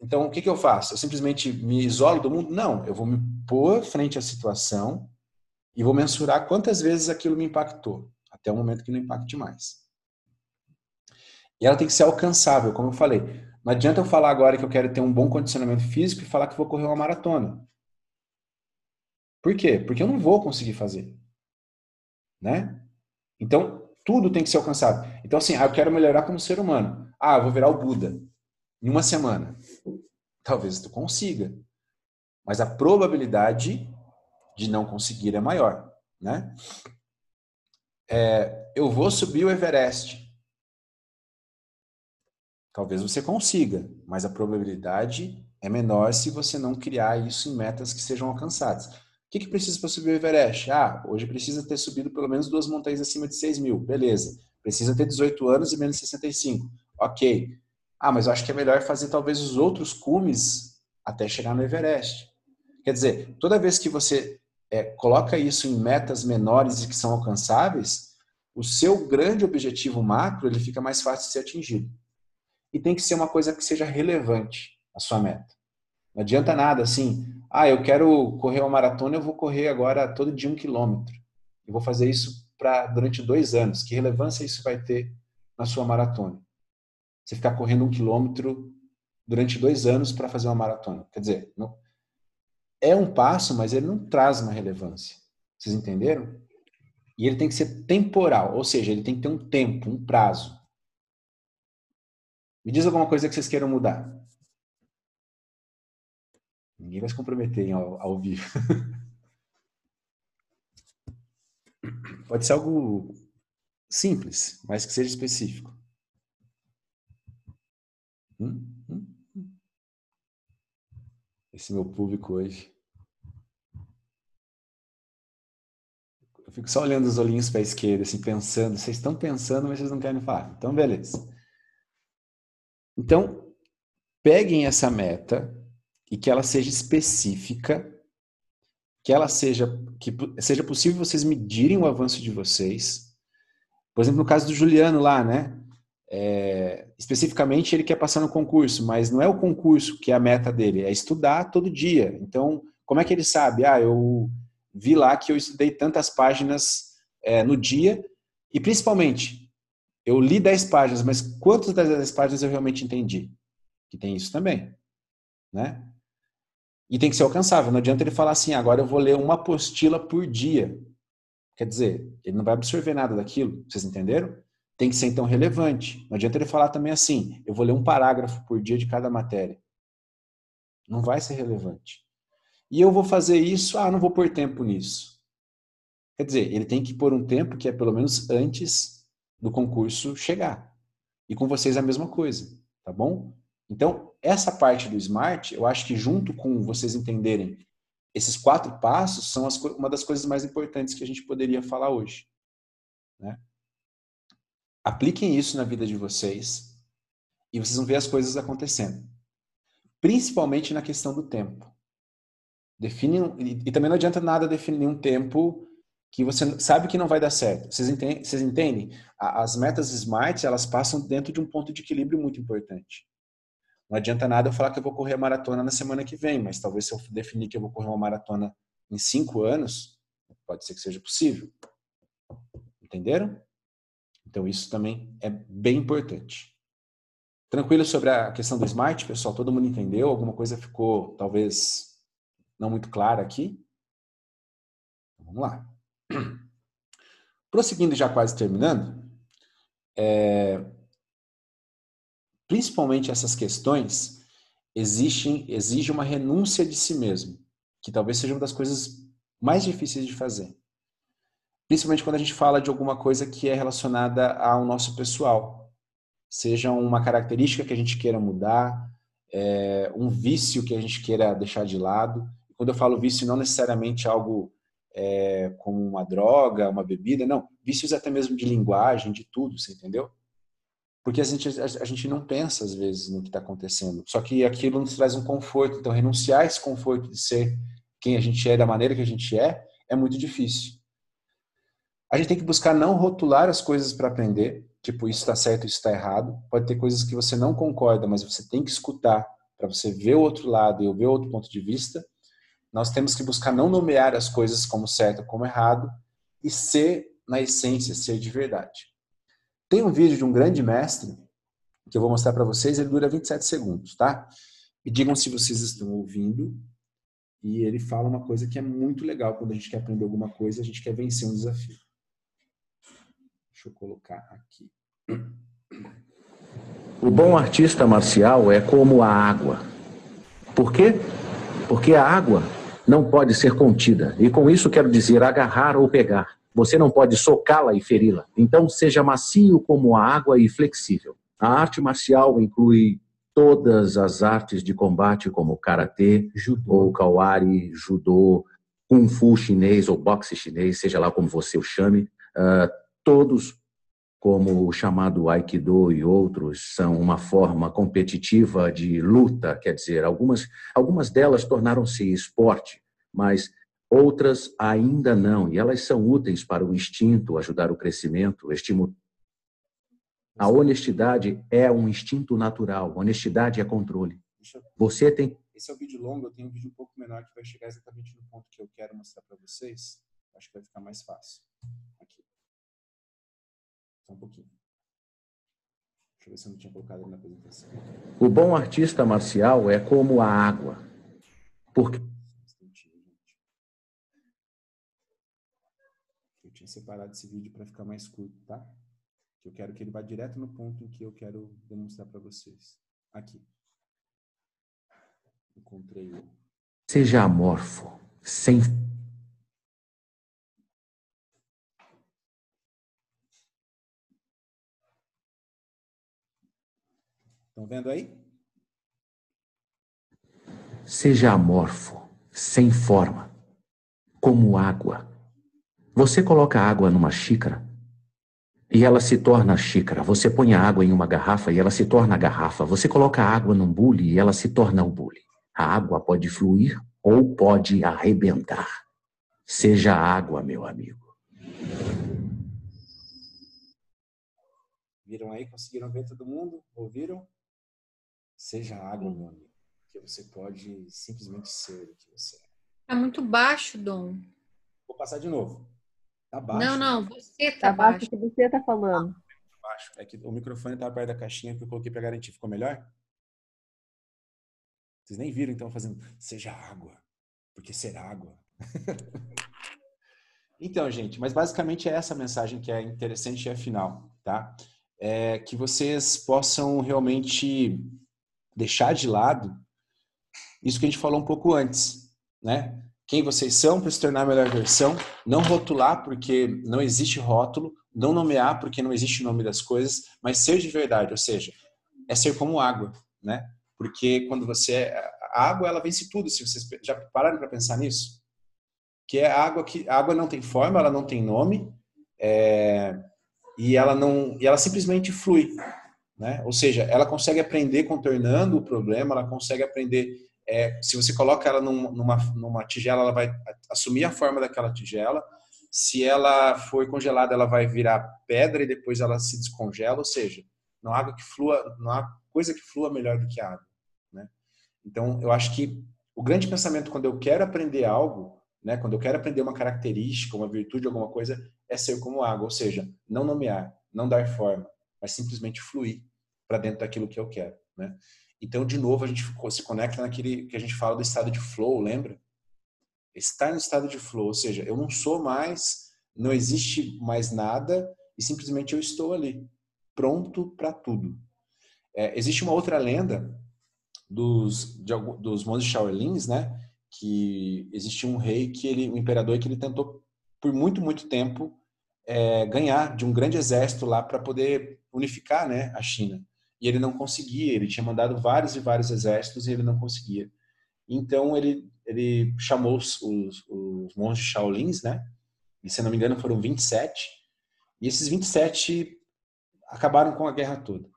Então, o que, que eu faço? Eu simplesmente me isolo do mundo? Não, eu vou me pôr frente à situação e vou mensurar quantas vezes aquilo me impactou, até o momento que não impacte mais. E ela tem que ser alcançável, como eu falei. Não adianta eu falar agora que eu quero ter um bom condicionamento físico e falar que vou correr uma maratona. Por quê? Porque eu não vou conseguir fazer. Né? Então, tudo tem que ser alcançado. Então, assim, ah, eu quero melhorar como ser humano. Ah, eu vou virar o Buda em uma semana. Talvez tu consiga. Mas a probabilidade de não conseguir é maior, né? É, eu vou subir o Everest. Talvez você consiga, mas a probabilidade é menor se você não criar isso em metas que sejam alcançadas que, que precisa para subir o Everest? Ah, hoje precisa ter subido pelo menos duas montanhas acima de 6 mil. Beleza. Precisa ter 18 anos e menos de 65. Ok. Ah, mas eu acho que é melhor fazer talvez os outros cumes até chegar no Everest. Quer dizer, toda vez que você é, coloca isso em metas menores e que são alcançáveis, o seu grande objetivo macro ele fica mais fácil de ser atingido. E tem que ser uma coisa que seja relevante a sua meta. Não adianta nada assim, ah, eu quero correr uma maratona, eu vou correr agora todo dia um quilômetro. Eu vou fazer isso para durante dois anos. Que relevância isso vai ter na sua maratona? Você ficar correndo um quilômetro durante dois anos para fazer uma maratona. Quer dizer, não, é um passo, mas ele não traz uma relevância. Vocês entenderam? E ele tem que ser temporal, ou seja, ele tem que ter um tempo, um prazo. Me diz alguma coisa que vocês queiram mudar. Ninguém vai se comprometer ao, ao vivo. Pode ser algo simples, mas que seja específico. Hum? Hum? hum. Esse meu público hoje. Eu fico só olhando os olhinhos para a esquerda, assim, pensando. Vocês estão pensando, mas vocês não querem falar. Então, beleza. Então, peguem essa meta e que ela seja específica, que ela seja que seja possível vocês medirem o avanço de vocês. Por exemplo, no caso do Juliano lá, né? É, especificamente ele quer passar no concurso, mas não é o concurso que é a meta dele, é estudar todo dia. Então, como é que ele sabe? Ah, eu vi lá que eu estudei tantas páginas é, no dia e principalmente eu li 10 páginas, mas quantas das 10 páginas eu realmente entendi? Que tem isso também, né? E tem que ser alcançável. Não adianta ele falar assim, agora eu vou ler uma apostila por dia. Quer dizer, ele não vai absorver nada daquilo. Vocês entenderam? Tem que ser então relevante. Não adianta ele falar também assim, eu vou ler um parágrafo por dia de cada matéria. Não vai ser relevante. E eu vou fazer isso, ah, não vou pôr tempo nisso. Quer dizer, ele tem que pôr um tempo que é pelo menos antes do concurso chegar. E com vocês a mesma coisa, tá bom? Então, essa parte do smart, eu acho que junto com vocês entenderem esses quatro passos, são as, uma das coisas mais importantes que a gente poderia falar hoje. Né? Apliquem isso na vida de vocês e vocês vão ver as coisas acontecendo. Principalmente na questão do tempo. Define, e, e também não adianta nada definir um tempo que você sabe que não vai dar certo. Vocês entendem? Vocês entendem? As metas smart, elas passam dentro de um ponto de equilíbrio muito importante. Não adianta nada eu falar que eu vou correr a maratona na semana que vem, mas talvez se eu definir que eu vou correr uma maratona em cinco anos, pode ser que seja possível. Entenderam? Então isso também é bem importante. Tranquilo sobre a questão do smart, pessoal? Todo mundo entendeu? Alguma coisa ficou talvez não muito clara aqui? Vamos lá. Prosseguindo já quase terminando, é, principalmente essas questões, exigem, exige uma renúncia de si mesmo, que talvez seja uma das coisas mais difíceis de fazer. Principalmente quando a gente fala de alguma coisa que é relacionada ao nosso pessoal. Seja uma característica que a gente queira mudar, é, um vício que a gente queira deixar de lado. Quando eu falo vício, não necessariamente algo é, como uma droga, uma bebida, não. Vícios até mesmo de linguagem, de tudo, você entendeu? Porque a gente, a, a gente não pensa, às vezes, no que está acontecendo. Só que aquilo nos traz um conforto. Então, renunciar a esse conforto de ser quem a gente é, da maneira que a gente é, é muito difícil. A gente tem que buscar não rotular as coisas para aprender, tipo, isso está certo, isso está errado. Pode ter coisas que você não concorda, mas você tem que escutar para você ver o outro lado e ver outro ponto de vista. Nós temos que buscar não nomear as coisas como certo ou como errado e ser, na essência, ser de verdade. Tem um vídeo de um grande mestre que eu vou mostrar para vocês, ele dura 27 segundos, tá? E digam se vocês estão ouvindo. E ele fala uma coisa que é muito legal quando a gente quer aprender alguma coisa, a gente quer vencer um desafio. Deixa eu colocar aqui. O bom artista marcial é como a água. Por quê? Porque a água não pode ser contida. E com isso quero dizer agarrar ou pegar. Você não pode socá-la e feri-la. Então seja macio como a água e flexível. A arte marcial inclui todas as artes de combate, como karatê, ou kawari, judô, kung fu chinês ou boxe chinês, seja lá como você o chame. Uh, todos, como o chamado aikido e outros, são uma forma competitiva de luta, quer dizer, algumas, algumas delas tornaram-se esporte, mas outras ainda não, e elas são úteis para o instinto, ajudar o crescimento, estimular. A honestidade é um instinto natural, honestidade é controle. Você tem. Esse é o vídeo longo, eu tenho um vídeo um pouco menor que vai chegar exatamente no ponto que eu quero mostrar para vocês. Acho que vai ficar mais fácil. Aqui. Só um pouquinho. Deixa eu ver se eu não tinha colocado ele na apresentação. O bom artista marcial é como a água. Porque Eu tinha separado esse vídeo para ficar mais curto, tá? Eu quero que ele vá direto no ponto em que eu quero demonstrar para vocês. Aqui. Encontrei o. Seja amorfo, sem Estão vendo aí? Seja amorfo, sem forma, como água. Você coloca água numa xícara e ela se torna xícara. Você põe a água em uma garrafa e ela se torna garrafa. Você coloca a água num bule e ela se torna o bule. A água pode fluir ou pode arrebentar. Seja água, meu amigo. Viram aí? Conseguiram ver todo mundo? Ouviram? Seja água, meu amigo. Que você pode simplesmente ser o que você é. É muito baixo, Dom. Vou passar de novo. Tá baixo. Não, não, você tá, Tá baixo baixo. que você tá falando. baixo. É que o microfone estava perto da caixinha que eu coloquei para garantir. Ficou melhor? Vocês nem viram, então, fazendo seja água, porque ser água. então, gente, mas basicamente é essa mensagem que é interessante e é final, tá? É que vocês possam realmente deixar de lado isso que a gente falou um pouco antes, né? Quem vocês são para se tornar a melhor versão, não rotular porque não existe rótulo, não nomear porque não existe o nome das coisas, mas ser de verdade, ou seja, é ser como água, né? Porque quando você é, a água ela vence tudo, se vocês já pararam para pensar nisso, que é água que a água não tem forma, ela não tem nome, é, e ela não e ela simplesmente flui, né? Ou seja, ela consegue aprender contornando o problema, ela consegue aprender é, se você coloca ela num, numa, numa tigela, ela vai assumir a forma daquela tigela. Se ela for congelada, ela vai virar pedra e depois ela se descongela. Ou seja, não há água que flua, não há coisa que flua melhor do que a água. Né? Então, eu acho que o grande pensamento quando eu quero aprender algo, né, quando eu quero aprender uma característica, uma virtude, alguma coisa, é ser como água. Ou seja, não nomear, não dar forma, mas simplesmente fluir para dentro daquilo que eu quero. Né? Então, de novo, a gente se conecta naquele que a gente fala do estado de flow, lembra? Estar no estado de flow, ou seja, eu não sou mais, não existe mais nada e simplesmente eu estou ali, pronto para tudo. É, existe uma outra lenda dos, de, dos monges Shaolins, né? Que existe um rei que ele, um imperador que ele tentou por muito, muito tempo é, ganhar de um grande exército lá para poder unificar, né, a China. E ele não conseguia. Ele tinha mandado vários e vários exércitos e ele não conseguia. Então ele ele chamou os, os, os monges Shaolins, né? E se não me engano foram 27. E esses 27 acabaram com a guerra toda.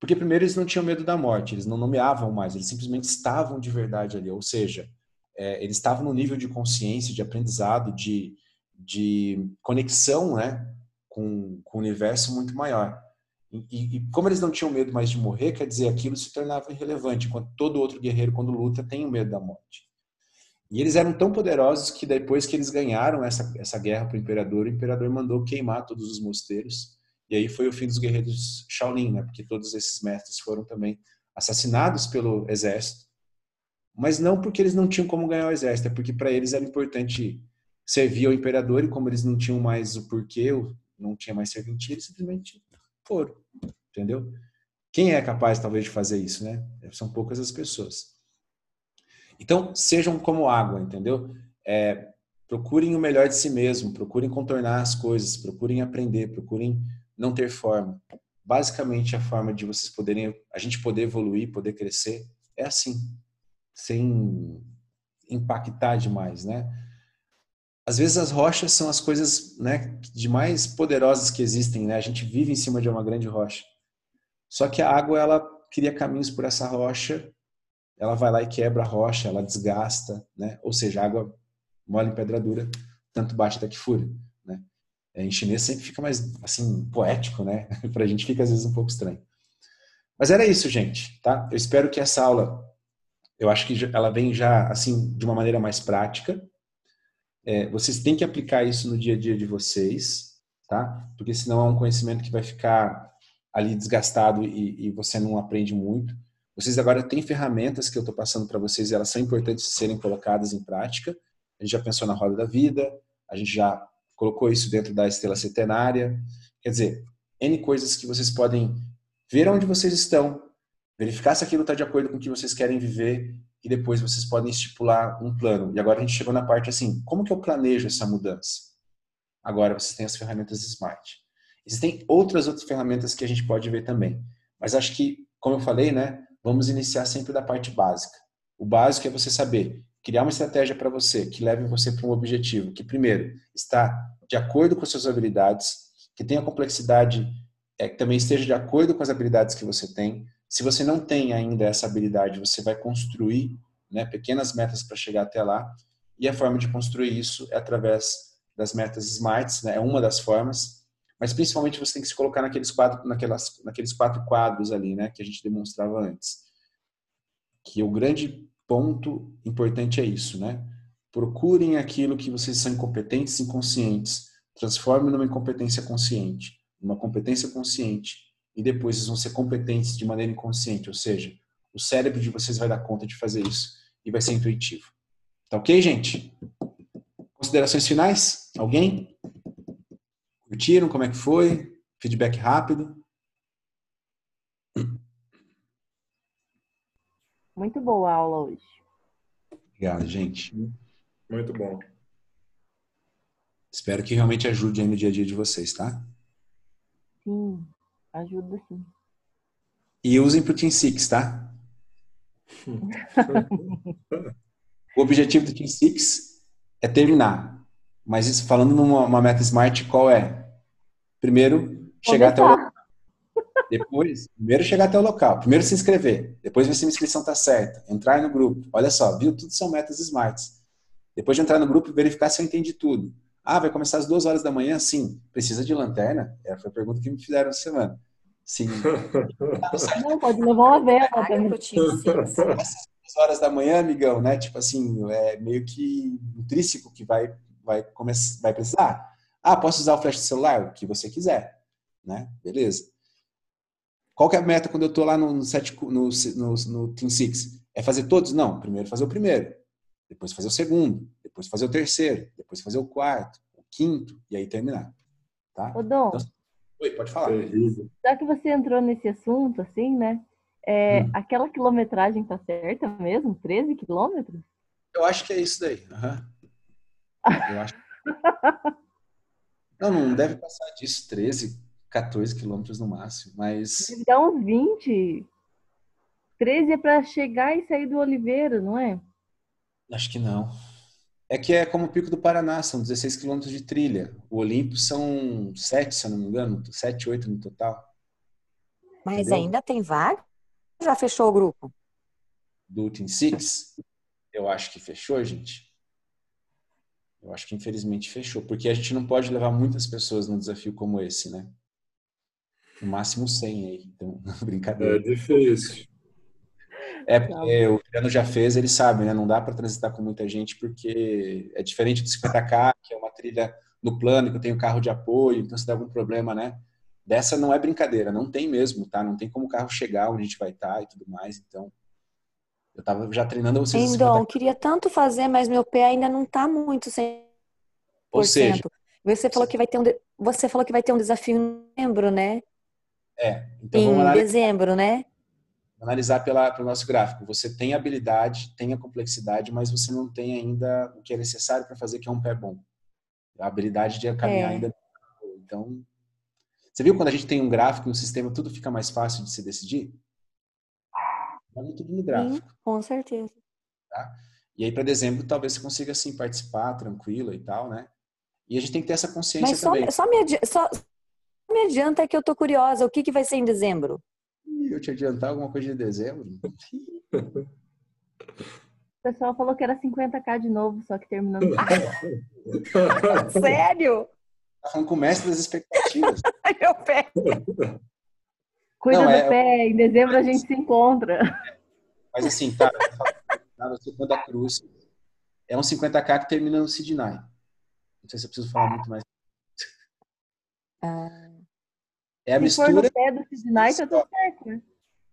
Porque primeiro eles não tinham medo da morte, eles não nomeavam mais, eles simplesmente estavam de verdade ali. Ou seja, é, eles estavam no nível de consciência, de aprendizado, de, de conexão né, com, com o universo muito maior. E, e- como eles não tinham medo mais de morrer, quer dizer, aquilo se tornava irrelevante, enquanto todo outro guerreiro, quando luta, tem o medo da morte. E eles eram tão poderosos que depois que eles ganharam essa, essa guerra para o imperador, o imperador mandou queimar todos os mosteiros. E aí foi o fim dos guerreiros Shaolin, né? Porque todos esses mestres foram também assassinados pelo exército. Mas não porque eles não tinham como ganhar o exército, é porque para eles era importante servir ao imperador e como eles não tinham mais o porquê, não tinha mais serventia, eles simplesmente foram, entendeu? Quem é capaz talvez de fazer isso, né? São poucas as pessoas. Então, sejam como água, entendeu? É, procurem o melhor de si mesmo, procurem contornar as coisas, procurem aprender, procurem não ter forma. Basicamente, a forma de vocês poderem, a gente poder evoluir, poder crescer, é assim, sem impactar demais, né? Às vezes as rochas são as coisas, né, de mais poderosas que existem, né? A gente vive em cima de uma grande rocha. Só que a água ela cria caminhos por essa rocha ela vai lá e quebra a rocha, ela desgasta, né? Ou seja, a água mole em pedra dura, tanto bate até que fura, né? É, Em chinês sempre fica mais, assim, poético, né? Pra gente fica às vezes um pouco estranho. Mas era isso, gente, tá? Eu espero que essa aula, eu acho que ela vem já, assim, de uma maneira mais prática. É, vocês têm que aplicar isso no dia a dia de vocês, tá? Porque senão é um conhecimento que vai ficar ali desgastado e, e você não aprende muito. Vocês agora têm ferramentas que eu estou passando para vocês e elas são importantes de serem colocadas em prática. A gente já pensou na roda da vida, a gente já colocou isso dentro da estrela centenária. Quer dizer, N coisas que vocês podem ver onde vocês estão, verificar se aquilo está de acordo com o que vocês querem viver e depois vocês podem estipular um plano. E agora a gente chegou na parte assim, como que eu planejo essa mudança? Agora vocês têm as ferramentas Smart. Existem outras outras ferramentas que a gente pode ver também. Mas acho que, como eu falei, né, vamos iniciar sempre da parte básica. O básico é você saber criar uma estratégia para você que leve você para um objetivo que, primeiro, está de acordo com as suas habilidades, que tenha complexidade, é, que também esteja de acordo com as habilidades que você tem. Se você não tem ainda essa habilidade, você vai construir né, pequenas metas para chegar até lá. E a forma de construir isso é através das metas SMARTs, né, é uma das formas. Mas principalmente você tem que se colocar naqueles quatro, naquelas, naqueles quatro quadros ali, né, que a gente demonstrava antes. Que o grande ponto importante é isso, né? Procurem aquilo que vocês são incompetentes e inconscientes, transformem numa incompetência consciente, numa competência consciente, e depois vocês vão ser competentes de maneira inconsciente, ou seja, o cérebro de vocês vai dar conta de fazer isso e vai ser intuitivo. Tá ok, gente? Considerações finais? Alguém? Curtiram? Como é que foi? Feedback rápido? Muito boa a aula hoje. Obrigado, gente. Muito bom. Espero que realmente ajude aí no dia a dia de vocês, tá? Sim, ajuda sim. E usem pro Team Six, tá? o objetivo do Team Six é terminar. Mas isso, falando numa uma meta smart, qual é? Primeiro, chegar até o local. Depois, primeiro chegar até o local. Primeiro se inscrever. Depois ver se a inscrição tá certa. Entrar no grupo. Olha só, viu? Tudo são metas smarts. Depois de entrar no grupo, verificar se eu entendi tudo. Ah, vai começar às duas horas da manhã? Sim. Precisa de lanterna? Essa foi a pergunta que me fizeram essa semana. Sim. Não, pode levar uma vela. Essas horas da manhã, amigão, né? Tipo assim, é meio que intrínseco que vai, vai, começar, vai precisar. Ah, posso usar o flash do celular? O que você quiser, né? Beleza. Qual que é a meta quando eu tô lá no, no, sete, no, no, no Team Six? É fazer todos? Não. Primeiro fazer o primeiro. Depois fazer o segundo. Depois fazer o terceiro. Depois fazer o quarto. O quinto. E aí terminar. Tá? Ô, Dom, Então, Oi, pode falar. Já que você entrou nesse assunto, assim, né? É, Aquela quilometragem tá certa mesmo? 13 quilômetros? Eu acho que é isso daí. aham. Eu acho. Não, não deve passar disso, 13, 14 quilômetros no máximo, mas Deve dar uns 20. 13 é pra chegar e sair do Oliveira, não é? Acho que não. É que é como o Pico do Paraná, são 16 quilômetros de trilha. O Olimpo são 7, se eu não me engano, 7, 8 no total. Mas Entendeu? ainda tem vaga? Já fechou o grupo? do Team Six, eu acho que fechou, gente. Eu acho que infelizmente fechou, porque a gente não pode levar muitas pessoas num desafio como esse, né? No máximo 100 aí, então, brincadeira. É difícil. É, porque o Juliano já fez, ele sabe, né? Não dá para transitar com muita gente, porque é diferente do 50K, que é uma trilha no plano, que eu tenho carro de apoio, então se der algum problema, né? Dessa não é brincadeira, não tem mesmo, tá? Não tem como o carro chegar onde a gente vai estar e tudo mais, então... Eu tava já treinando vocês no Então, 50K. eu queria tanto fazer, mas meu pé ainda não tá muito 100%. Ou seja, Você falou que vai ter um, de- você falou que vai ter um desafio em dezembro, né? é, então Em vamos analisar, dezembro, né? Analisar pela, pelo nosso gráfico. Você tem habilidade, tem a complexidade, mas você não tem ainda o que é necessário para fazer, que é um pé bom. A habilidade de caminhar É. ainda. Então, você viu quando a gente tem um gráfico um sistema, tudo fica mais fácil de se decidir? Olha tudo no gráfico. Sim, com certeza. tá? E aí, para dezembro, talvez você consiga, assim, participar tranquila e tal, né? E a gente tem que ter essa consciência Mas só, também. só, me só- só me adianta que eu tô curiosa. O que, que vai ser em dezembro? Eu te adiantar alguma coisa de dezembro? O pessoal falou que era 50k de novo, só que terminando. Sério? Tá falando com o mestre das expectativas. Ai, meu pé. Cuida Não, do é- pé, em dezembro a gente se encontra. Mas assim, cara, tá no Círculo da Cruz. É um 50k que termina no Sidney. Não sei se eu preciso falar muito mais. É a Se for no mistura, pé do tá tudo certo, né?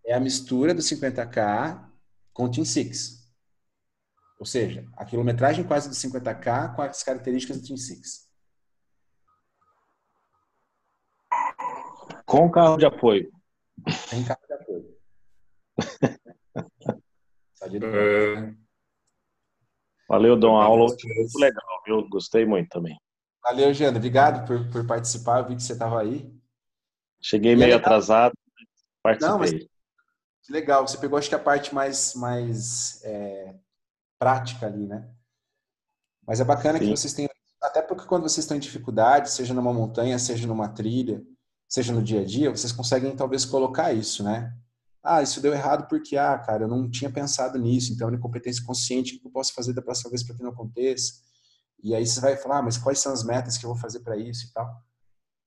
é a mistura do 50k com o Team Six. Ou seja, a quilometragem quase do 50k com as características do Team Six. Com carro de apoio. Tem carro de apoio. De- É, Valeu, Dom. A aula foi muito legal, viu? Gostei muito também. Valeu, Jana. Obrigado por, por participar. Eu vi que você estava aí. Cheguei meio legal. atrasado, mas Não, mas participei. que legal. Você pegou, acho que a parte mais, mais é, prática ali, né? Mas é bacana que Sim. vocês tenham. Até porque quando vocês estão em dificuldade, seja numa montanha, seja numa trilha, seja no dia a dia, vocês conseguem talvez colocar isso, né? Ah, isso deu errado porque, ah, cara, eu não tinha pensado nisso, então é uma incompetência consciente, o que eu posso fazer da próxima vez para que não aconteça? E aí você vai falar, ah, mas quais são as metas que eu vou fazer para isso e tal?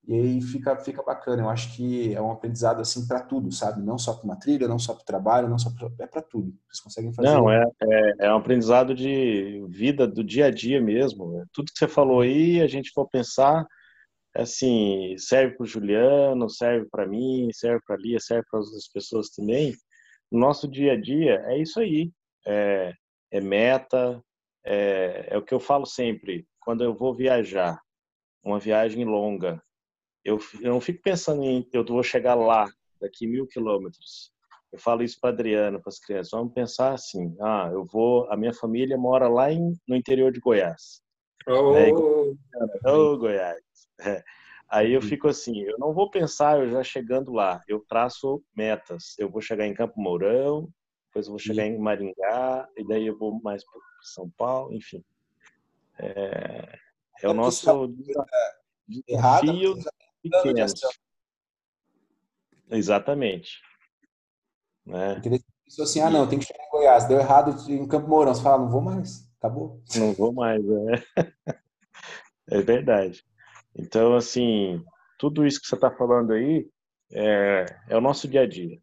E aí fica, fica bacana. Eu acho que é um aprendizado assim para tudo, sabe? Não só para uma trilha, não só para o trabalho, não só pra, é para tudo. Vocês conseguem fazer. Não, é, é, é um aprendizado de vida do dia a dia mesmo. né? Tudo que você falou aí, a gente for pensar, assim, serve para o Juliano, serve para mim, serve para a Lia, serve para outras pessoas também. No nosso dia a dia, é isso aí. É, é meta, é, é o que eu falo sempre. Quando eu vou viajar, uma viagem longa, eu, eu não fico pensando em eu vou chegar lá daqui mil quilômetros. Eu falo isso para Adriana, para as crianças. Vamos pensar assim: ah, eu vou, a minha família mora lá em, no interior de Goiás. Oh, É, Ô, Goiás. É. Aí eu fico assim, eu não vou pensar eu já chegando lá, eu traço metas. Eu vou chegar em Campo Mourão, depois eu vou chegar em Maringá, e daí eu vou mais para São Paulo, enfim. É, é o nosso errada, desafio pequenos. Exatamente. Né? Pensou assim, ah, não, tem que chegar em Goiás. Deu errado em Campo Mourão. Você fala, não vou mais. Acabou. Não vou mais, é. É verdade. Então, assim, tudo isso que você está falando aí é, é o nosso dia a dia.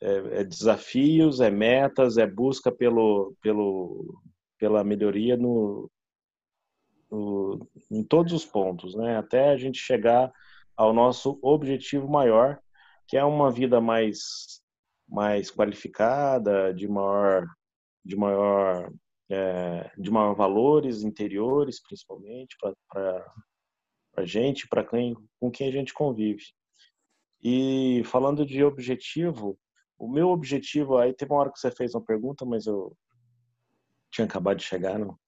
É, é desafios, é metas, é busca pelo, pelo, pela melhoria no, no, em todos os pontos, né? Até a gente chegar ao nosso objetivo maior, que é uma vida mais, mais qualificada, de maior, de maior é, de maior valores interiores, principalmente para a gente, para quem com quem a gente convive. E falando de objetivo, o meu objetivo, aí teve uma hora que você fez uma pergunta, mas eu tinha acabado de chegar, não.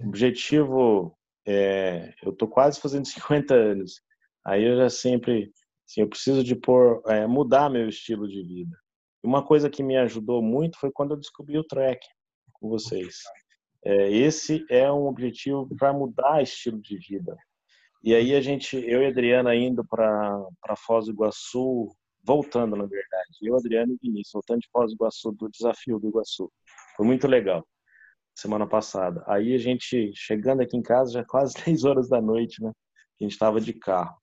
Objetivo é, eu tô quase fazendo 50 anos. Aí eu já sempre, assim, eu preciso de pôr, é, mudar meu estilo de vida. Uma coisa que me ajudou muito foi quando eu descobri o track com vocês. É, esse é um objetivo para mudar estilo de vida. E aí a gente, eu e a Adriana indo para Foz do Iguaçu, voltando na verdade, eu, Adriana e Vinícius, voltando de Foz do Iguaçu, do desafio do Iguaçu. Foi muito legal, semana passada. Aí a gente, chegando aqui em casa, já quase 10 horas da noite, né? A gente estava de carro.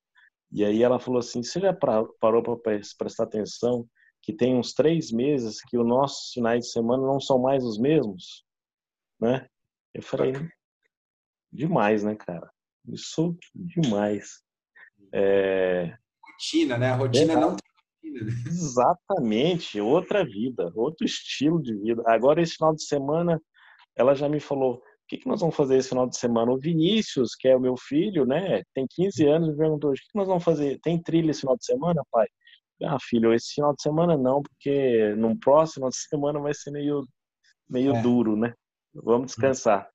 E aí ela falou assim, você já parou para prestar atenção que tem uns três meses que os nossos finais de semana não são mais os mesmos? Né? Eu falei, demais, né, cara? Isso demais. É... Rotina, né? A rotina é, não tem rotina. Né? Exatamente, outra vida, outro estilo de vida. Agora, esse final de semana, ela já me falou: que, que nós vamos fazer esse final de semana? O Vinícius, que é o meu filho, né? Tem 15 anos, me perguntou: o que, que nós vamos fazer? Tem trilha esse final de semana, pai? Ah, filho, esse final de semana não, porque no próximo de semana vai ser meio, meio é. duro, né? Vamos descansar.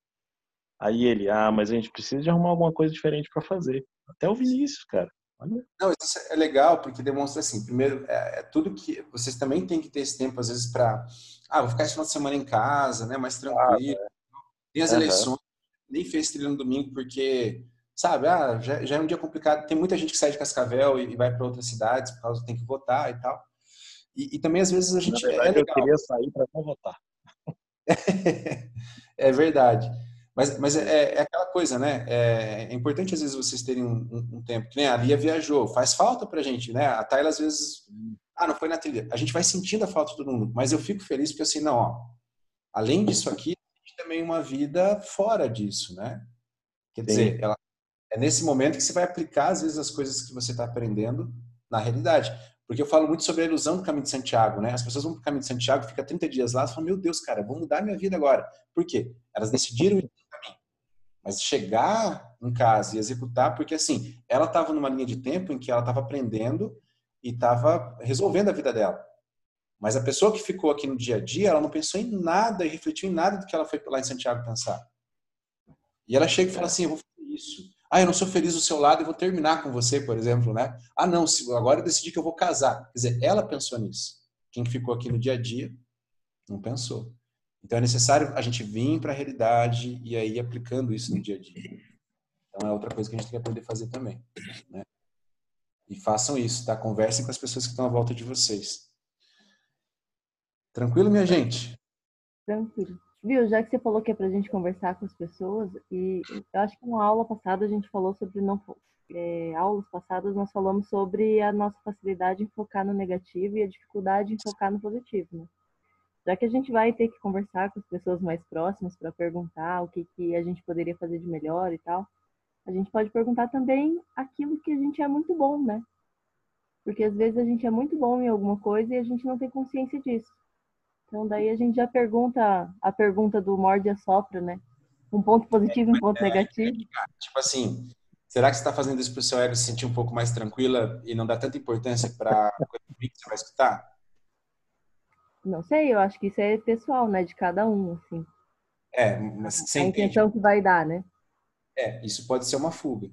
Aí ele, ah, mas a gente precisa de arrumar alguma coisa diferente para fazer. Até o Vinícius, cara. Olha. Não, isso é legal porque demonstra assim, primeiro, é, é, tudo que vocês também têm que ter esse tempo às vezes para, ah, vou ficar esse final de semana em casa, né, mais tranquilo. É. Tem as uhum. eleições, nem fez trilha no domingo porque, sabe, ah, já, já, é um dia complicado. Tem muita gente que sai de Cascavel e, e vai para outras cidades por causa tem que votar e tal. E, e, também às vezes a gente Na verdade, é legal. eu queria sair para não votar. é verdade. Mas, mas é, é, aquela coisa, né? É, é, importante às vezes vocês terem um, um, um, tempo. Que nem a Lia viajou, faz falta pra gente, né? A Tayla às vezes, ah, não foi na trilha. A gente vai sentindo a falta de todo mundo, mas eu fico feliz porque assim, não, ó, além disso aqui, também uma vida fora disso, né? Quer dizer, ela, é nesse momento que você vai aplicar às vezes as coisas que você está aprendendo na realidade. Porque eu falo muito sobre a ilusão do caminho de Santiago, né? As pessoas vão para o caminho de Santiago, fica 30 dias lá, e falam, meu Deus, cara, vou mudar minha vida agora. Por quê? Elas decidiram ir mas chegar em casa e executar, porque assim, ela estava numa linha de tempo em que ela estava aprendendo e estava resolvendo a vida dela. Mas a pessoa que ficou aqui no dia a dia, ela não pensou em nada e refletiu em nada do que ela foi lá em Santiago pensar. E ela chega e fala assim: eu vou fazer isso. Ah, eu não sou feliz do seu lado e vou terminar com você, por exemplo, né? Ah, não, agora eu decidi que eu vou casar. Quer dizer, ela pensou nisso. Quem ficou aqui no dia a dia não pensou. Então é necessário a gente vir para a realidade e aí aplicando isso no dia a dia. Então é outra coisa que a gente tem que aprender a fazer também. Né? E façam isso, tá? Conversem com as pessoas que estão à volta de vocês. Tranquilo, minha gente? Tranquilo. Viu, já que você falou que é para a gente conversar com as pessoas, e eu acho que uma aula passada a gente falou sobre não é, aulas passadas nós falamos sobre a nossa facilidade em focar no negativo e a dificuldade em focar no positivo, né? já que a gente vai ter que conversar com as pessoas mais próximas para perguntar o que, que a gente poderia fazer de melhor e tal, a gente pode perguntar também aquilo que a gente é muito bom, né? Porque às vezes a gente é muito bom em alguma coisa e a gente não tem consciência disso. Então daí a gente já pergunta a pergunta do morde e sopra, né? Um ponto positivo e um ponto é, negativo. É, tipo assim, será que você está fazendo isso para o seu ego se sentir um pouco mais tranquila e não dar tanta importância para a coisa que você vai escutar? Não sei, eu acho que isso é pessoal, né? De cada um, assim. É, mas A intenção que vai dar, né? É, isso pode ser uma fuga.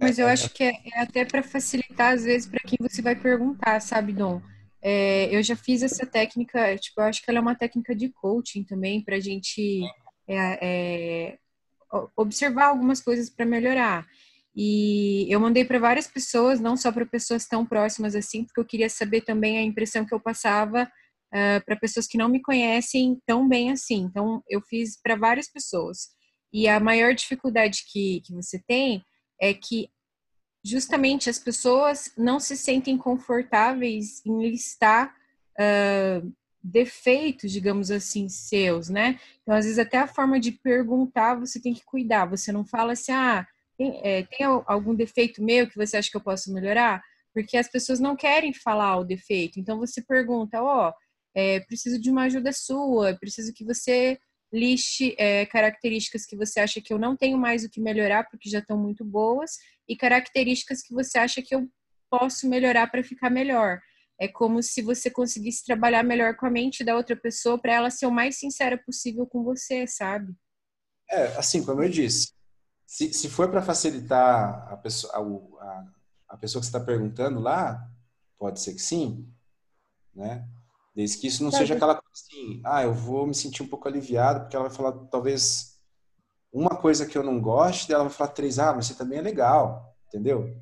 Mas eu acho que é, é até para facilitar, às vezes, para quem você vai perguntar, sabe, Dom? É, eu já fiz essa técnica, tipo, eu acho que ela é uma técnica de coaching também, para a gente é, é observar algumas coisas para melhorar. E eu mandei para várias pessoas, não só para pessoas tão próximas assim, porque eu queria saber também a impressão que eu passava uh, ah, para pessoas que não me conhecem tão bem assim. Então, eu fiz para várias pessoas. E a maior dificuldade que, que você tem é que justamente as pessoas não se sentem confortáveis em listar uh, defeitos, digamos assim, seus, né? Então, às vezes, até a forma de perguntar você tem que cuidar. Você não fala assim, ah tem, é, tem algum defeito meu que você acha que eu posso melhorar? Porque as pessoas não querem falar o defeito. Então você pergunta, ó, oh, é, preciso de uma ajuda sua, preciso que você liste é, características que você acha que eu não tenho mais o que melhorar porque já estão muito boas e características que você acha que eu posso melhorar para ficar melhor. É como se você conseguisse trabalhar melhor com a mente da outra pessoa para ela ser o mais sincera possível com você, sabe? É, assim, como eu disse, se, se for para facilitar a pessoa, a, a pessoa que está perguntando lá, pode ser que sim, né? Desde que isso não seja aquela coisa assim, ah, eu vou me sentir um pouco aliviado, porque ela vai falar talvez uma coisa que eu não goste, ela vai falar três, ah, mas você também é legal, entendeu?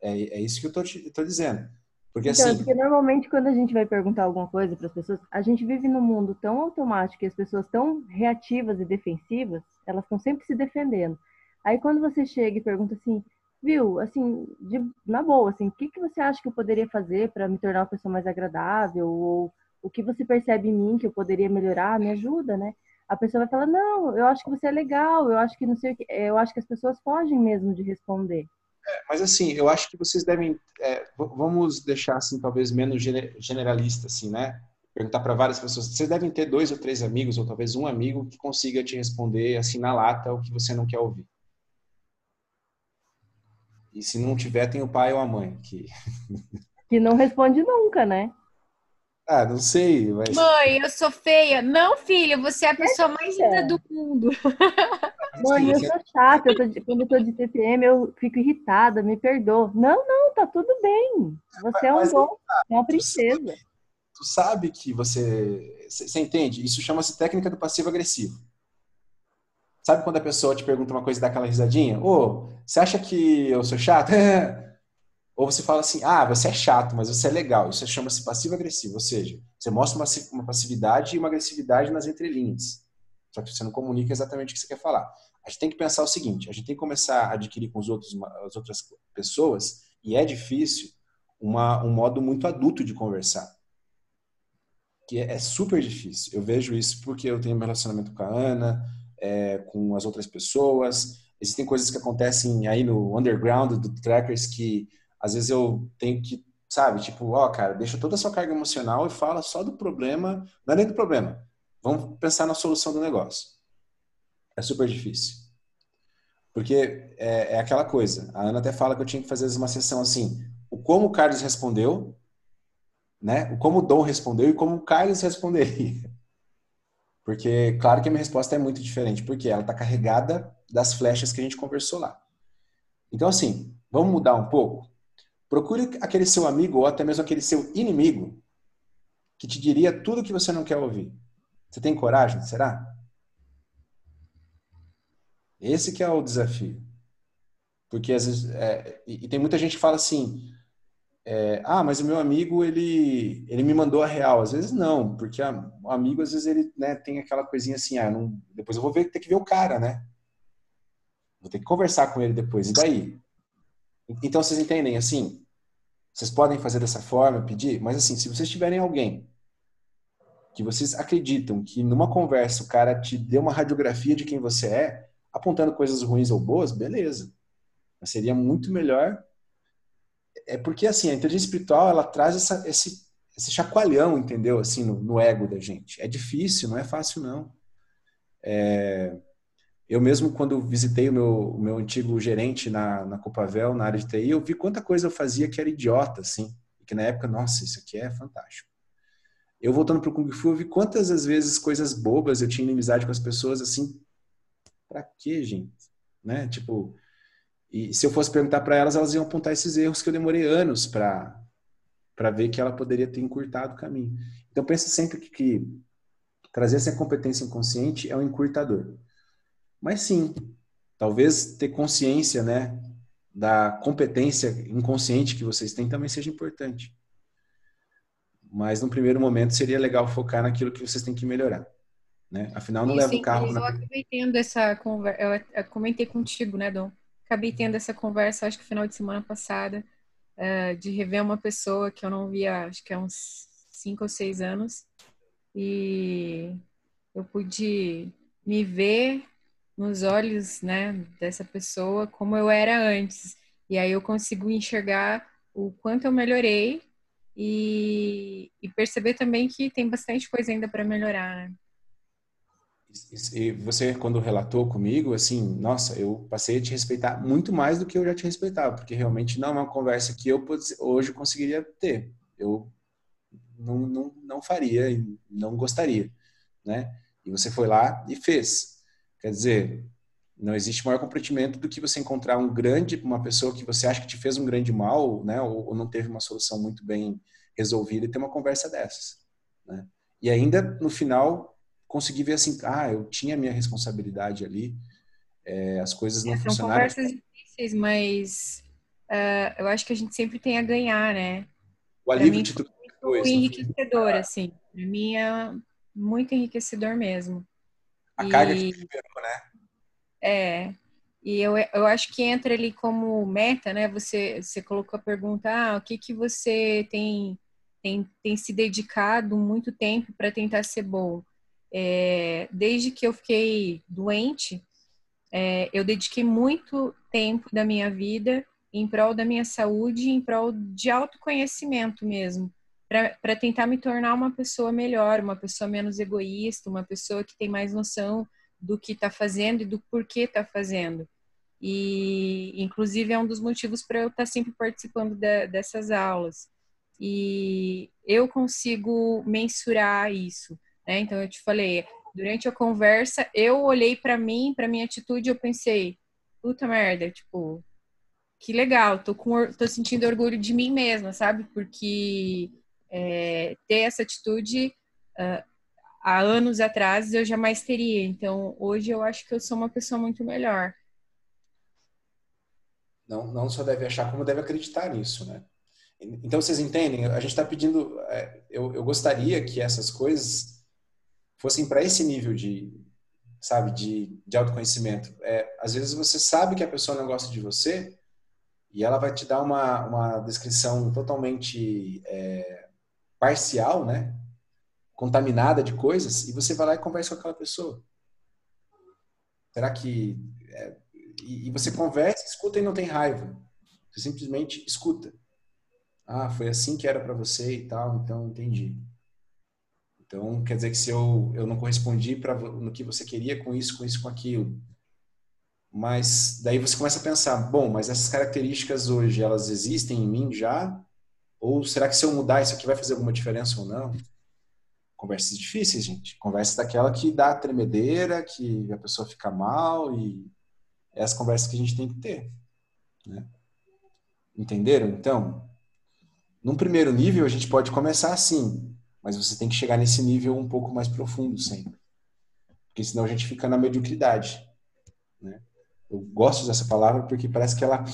É, é isso que eu tô, te, tô dizendo. Porque então, assim. Porque normalmente quando a gente vai perguntar alguma coisa para as pessoas, a gente vive num mundo tão automático e as pessoas tão reativas e defensivas, elas estão sempre se defendendo. Aí quando você chega e pergunta assim, viu, assim, de, na boa, assim, o que, que você acha que eu poderia fazer para me tornar uma pessoa mais agradável? Ou o que você percebe em mim que eu poderia melhorar? Me ajuda, né? A pessoa vai falar, não, eu acho que você é legal, eu acho que não sei o que, eu acho que as pessoas fogem mesmo de responder. É, mas assim, eu acho que vocês devem, é, vamos deixar assim, talvez menos generalista, assim, né? Perguntar para várias pessoas. Vocês devem ter dois ou três amigos, ou talvez um amigo que consiga te responder assim na lata o que você não quer ouvir. E se não tiver, tem o pai ou a mãe que. Que não responde nunca, né? Ah, não sei, mas. Mãe, eu sou feia. Não, filha, você é a pessoa mais linda do mundo. Mãe, eu sou chata. Eu tô, quando eu tô de TPM, eu fico irritada, me perdoa. Não, não, tá tudo bem. Você é um bom, é uma princesa. Tu sabe, tu sabe que você. Você entende? Isso chama-se técnica do passivo-agressivo. Sabe quando a pessoa te pergunta uma coisa e dá aquela risadinha? Ô, oh, você acha que eu sou chato? Ou você fala assim, ah, você é chato, mas você é legal. Isso chama-se passivo-agressivo, ou seja, você mostra uma, uma passividade e uma agressividade nas entrelinhas. Só que você não comunica exatamente o que você quer falar. A gente tem que pensar o seguinte, a gente tem que começar a adquirir com os outros, as outras pessoas, e é difícil, uma, um modo muito adulto de conversar. Que é, é super difícil. Eu vejo isso porque eu tenho um relacionamento com a Ana, é, com as outras pessoas. Existem coisas que acontecem aí no underground do Trackers que às vezes eu tenho que, sabe, tipo, ó, cara, deixa toda a sua carga emocional e fala só do problema, não é nem do problema. Vamos pensar na solução do negócio. É super difícil. Porque é, é aquela coisa. A Ana até fala que eu tinha que fazer uma sessão assim, o como o Carlos respondeu, né? O como o Dom respondeu e como o Carlos responderia. Porque, claro que a minha resposta é muito diferente, porque ela está carregada das flechas que a gente conversou lá. Então, assim, vamos mudar um pouco? Procure aquele seu amigo ou até mesmo aquele seu inimigo que te diria tudo o que você não quer ouvir. Você tem coragem? Será? Esse que é o desafio. Porque às vezes, é, e, tem muita gente que fala assim, é, ah, mas o meu amigo, ele, ele me mandou a real. Às vezes não, porque a, o amigo, às vezes, ele né, tem aquela coisinha assim, ah, não, depois eu vou ver, ter que ver o cara, né? Vou ter que conversar com ele depois. E daí? Então, vocês entendem, assim, vocês podem fazer dessa forma, pedir, mas assim, se vocês tiverem alguém que vocês acreditam que numa conversa o cara te deu uma radiografia de quem você é, apontando coisas ruins ou boas, beleza. Mas seria muito melhor é porque assim a inteligência espiritual ela traz essa, esse, esse chacoalhão, entendeu? Assim no, no, ego da gente. É difícil, não é fácil não. É, eu mesmo quando visitei o meu, o meu antigo gerente na, na Copavel, na área de TI, eu vi quanta coisa eu fazia que era idiota, assim, e que na época, nossa, isso aqui é fantástico. Eu voltando para o Kung Fu, eu vi quantas às vezes coisas bobas eu tinha inimizade com as pessoas, assim, para quê, gente? Né? Tipo, e se eu fosse perguntar para elas, elas iam apontar esses erros que eu demorei anos para para ver que ela poderia ter encurtado o caminho. Então pense sempre que, que trazer essa competência inconsciente é um encurtador. Mas sim, talvez ter consciência, né, da competência inconsciente que vocês têm também seja importante. Mas no primeiro momento seria legal focar naquilo que vocês têm que melhorar. Né? Afinal, não leva o carro. Eu acabei tendo essa conversa, eu comentei contigo, né, Dom? acabei tendo essa conversa, acho que final de semana passada, uh, de rever uma pessoa que eu não via, acho que há uns cinco ou seis anos. E eu pude me ver nos olhos, né, dessa pessoa como eu era antes. E aí eu consigo enxergar o quanto eu melhorei e, e perceber também que tem bastante coisa ainda para melhorar, né? E você, quando relatou comigo, assim, nossa, eu passei a te respeitar muito mais do que eu já te respeitava, porque realmente não é uma conversa que eu hoje conseguiria ter. Eu não, não, não faria não gostaria, né? E você foi lá e fez. Quer dizer, não existe maior comprometimento do que você encontrar um grande, uma pessoa que você acha que te fez um grande mal, né? Ou, ou não teve uma solução muito bem resolvida e ter uma conversa dessas, né? E ainda no final conseguir ver assim, ah, eu tinha a minha responsabilidade ali, é, as coisas não é, funcionaram. São conversas difíceis, mas uh, eu acho que a gente sempre tem a ganhar, né? O alívio de tudo muito enriquecedor, assim. Pra mim é muito enriquecedor mesmo. A e... carga que liberou, né? É. E eu, eu acho que entra ali como meta, né? Você, você colocou a pergunta, ah, o que, que você tem, tem, tem se dedicado muito tempo para tentar ser bom? É, desde que eu fiquei doente, é, eu dediquei muito tempo da minha vida em prol da minha saúde, em prol de autoconhecimento mesmo para tentar me tornar uma pessoa melhor, uma pessoa menos egoísta, uma pessoa que tem mais noção do que está fazendo e do porquê está fazendo. E, inclusive, é um dos motivos para eu estar tá sempre participando de, dessas aulas. E eu consigo mensurar isso. Né? Então, eu te falei, durante a conversa, eu olhei para mim, para minha atitude, eu pensei, puta merda, tipo, que legal, tô, com, tô sentindo orgulho de mim mesma, sabe? Porque é, ter essa atitude uh, há anos atrás eu jamais teria. Então, hoje eu acho que eu sou uma pessoa muito melhor. Não, não só deve achar, como deve acreditar nisso, né? Então, vocês entendem? A gente está pedindo. É, eu, eu gostaria que essas coisas fossem para esse nível de, sabe, de, de autoconhecimento. É, às vezes você sabe que a pessoa não gosta de você e ela vai te dar uma, uma descrição totalmente é, parcial, né? Contaminada de coisas, e você vai lá e conversa com aquela pessoa. Será que. É, e, e, você conversa, escuta e não tem raiva. Você simplesmente escuta. Ah, foi assim que era para você e tal, então entendi. Então, quer dizer que se eu, eu não correspondi para no que você queria com isso, com isso, com aquilo. Mas daí você começa a pensar, bom, mas essas características hoje, elas existem em mim já? Ou será que se eu mudar isso aqui vai fazer alguma diferença ou não? Conversas difíceis, gente. Conversas daquela que dá tremedeira, que a pessoa fica mal e é as conversas que a gente tem que ter. Né? Entenderam? Então, num primeiro nível a gente pode começar assim, mas você tem que chegar nesse nível um pouco mais profundo sempre. Porque senão a gente fica na mediocridade. Né? Eu gosto dessa palavra porque parece que ela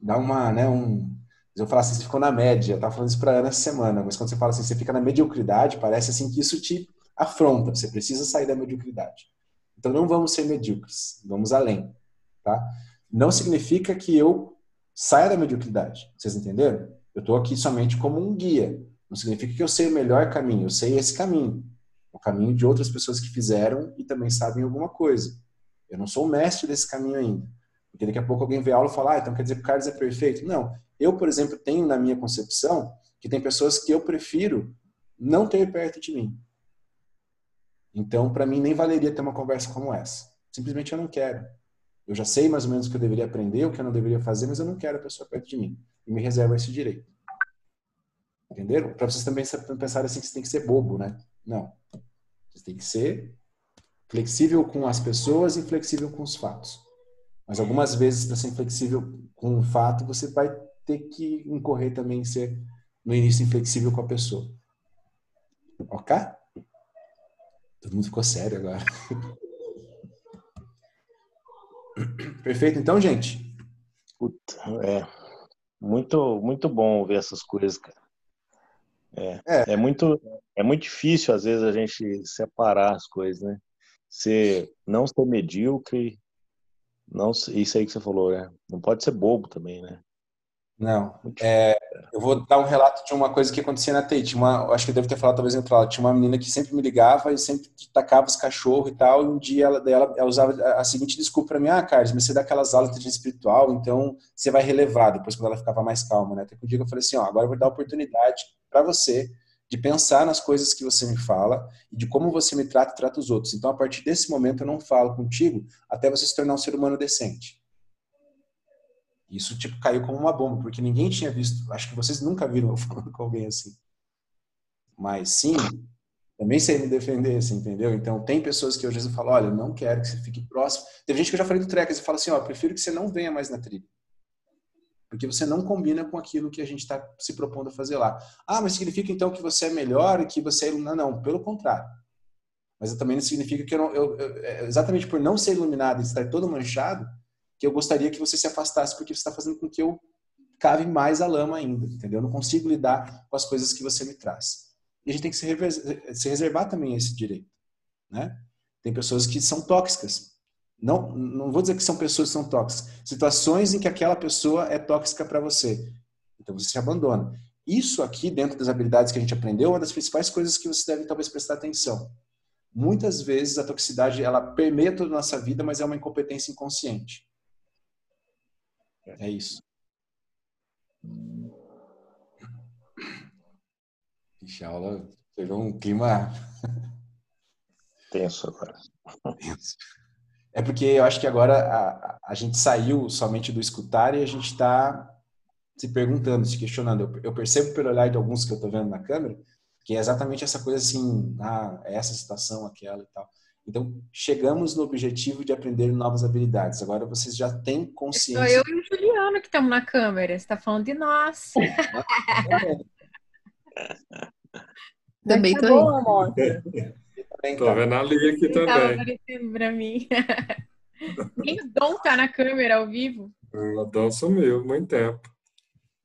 dá uma, né, um, eu falar assim, você ficou na média, eu tava falando isso para Ana essa semana, mas quando você fala assim, você fica na mediocridade, parece assim que isso te afronta, você precisa sair da mediocridade. Então não vamos ser medíocres, vamos além, tá? Não significa que eu saia da mediocridade, vocês entenderam? Eu estou aqui somente como um guia, não significa que eu sei o melhor caminho, eu sei esse caminho, o caminho de outras pessoas que fizeram e também sabem alguma coisa. Eu não sou o mestre desse caminho ainda. Porque daqui a pouco alguém vê a aula e fala, ah, então quer dizer que o Carlos é perfeito? Não, eu, por exemplo, tenho na minha concepção que tem pessoas que eu prefiro não ter perto de mim. Então, para mim, nem valeria ter uma conversa como essa. Simplesmente eu não quero. Eu já sei mais ou menos o que eu deveria aprender, o que eu não deveria fazer, mas eu não quero a pessoa perto de mim. E me reservo esse direito. Entenderam? Para vocês também pensarem assim que você tem que ser bobo, né? Não. Você tem que ser flexível com as pessoas e flexível com os fatos. Mas algumas vezes, para ser inflexível com um fato, você vai ter que incorrer também em ser, no início, inflexível com a pessoa. Ok? Todo mundo ficou sério agora. Perfeito, então, gente? Puta, é. Muito, muito bom ver essas coisas, cara. É, é. é, muito, é muito difícil, às vezes, a gente separar as coisas, né? Ser, não ser medíocre, não, isso aí que você falou, né? Não pode ser bobo também, né? Não. É, eu vou dar um relato de uma coisa que acontecia na TI. Uma, acho que eu devo ter falado talvez em outra aula. Tinha uma menina que sempre me ligava e sempre tacava os cachorros e tal. E um dia ela, ela, ela usava a seguinte desculpa para mim: Ah, Carlos, mas você dá aquelas aulas de inteligência espiritual, então você vai relevar depois quando ela ficava mais calma, né? Até que um dia eu falei assim: Ó, agora eu vou dar oportunidade para você de pensar nas coisas que você me fala e de como você me trata e trata os outros. Então, a partir desse momento, eu não falo contigo até você se tornar um ser humano decente. Isso, tipo, caiu como uma bomba, porque ninguém tinha visto. Acho que vocês nunca viram eu falando com alguém assim. Mas sim, também sei me defender, assim, entendeu? Então, tem pessoas que eu às vezes falo, olha, eu não quero que você fique próximo. Teve gente que eu já falei do Trecas e fala assim, ó, prefiro que você não venha mais na trilha. Porque você não combina com aquilo que a gente está se propondo a fazer lá. Ah, mas significa então que você é melhor e que você é iluminado? Não, pelo contrário. Mas também não significa que eu, não, eu, eu é, exatamente por não ser iluminado e estar todo manchado, que eu gostaria que você se afastasse porque você está fazendo com que eu cave mais a lama ainda, entendeu? Eu não consigo lidar com as coisas que você me traz. E a gente tem que se, se reservar também esse direito, né? Tem pessoas que são tóxicas. Não, não vou dizer que são pessoas que são tóxicas. Situações em que aquela pessoa é tóxica para você. Então você se abandona. Isso aqui, dentro das habilidades que a gente aprendeu, é uma das principais coisas que você deve talvez prestar atenção. Muitas vezes a toxicidade ela permeia toda a nossa vida, mas é uma incompetência inconsciente. É isso. Ixi, a aula pegou um clima tenso agora. Tenso. É porque eu acho que agora a, a gente saiu somente do escutar e a gente está se perguntando, se questionando. Eu, eu, percebo pelo olhar de alguns que eu estou vendo na câmera que é exatamente essa coisa assim, ah, é essa situação, aquela e tal. Então, chegamos no objetivo de aprender novas habilidades. Agora vocês já têm consciência. Sou eu e o Juliano que estamos na câmera. Você está falando de nós. Também tá tô aí. Tô vendo a Lia aqui também. Tava aparecendo pra mim. Nem o Dom tá na câmera ao vivo. O Dom sumiu muito tempo.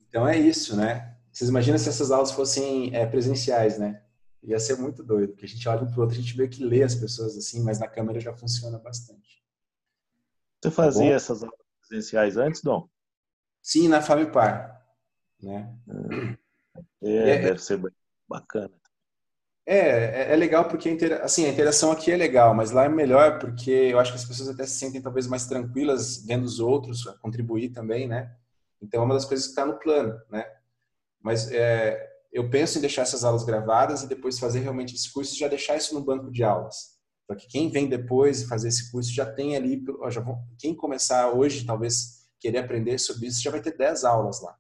Então é isso, né? Vocês imaginam se essas aulas fossem é, presenciais, né? Ia ser muito doido, porque a gente olha um pro outro, a gente meio que lê as pessoas assim, mas na câmera já funciona bastante. Você fazia tá essas aulas presenciais antes, Dom? Sim, na Famipar. Né? É, é, deve ser bacana. É, é, é legal porque a, assim, a interação aqui é legal, mas lá é melhor porque eu acho que as pessoas até se sentem talvez mais tranquilas vendo os outros, contribuir também, né? Então é uma das coisas que está no plano, né? Mas é, eu penso em deixar essas aulas gravadas e depois fazer realmente esse curso e já deixar isso no banco de aulas. Para que quem vem depois fazer esse curso já tem ali, já vão, quem começar hoje, talvez querer aprender sobre isso, já vai ter 10 aulas lá.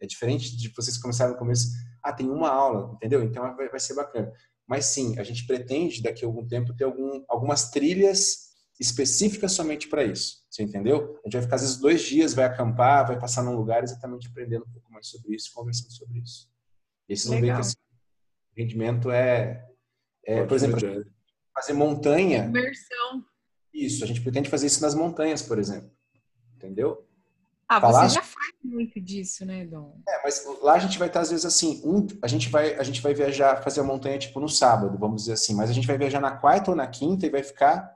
É diferente de vocês começarem no começo, ah, tem uma aula, entendeu? Então vai, vai ser bacana. Mas sim, a gente pretende daqui a algum tempo ter algum, algumas trilhas específicas somente para isso. Você entendeu? A gente vai ficar às vezes dois dias, vai acampar, vai passar num lugar exatamente aprendendo um pouco mais sobre isso, conversando sobre isso. E vocês vão ver que esse rendimento é, é por exemplo, fazer montanha. Imersão. Isso, a gente pretende fazer isso nas montanhas, por exemplo. Entendeu? Ah, Falar... você já faz muito disso, né, Dom? É, mas lá a gente vai estar, às vezes, assim, um, a, gente vai, a gente vai viajar, fazer a montanha, tipo, no sábado, vamos dizer assim, mas a gente vai viajar na quarta ou na quinta e vai ficar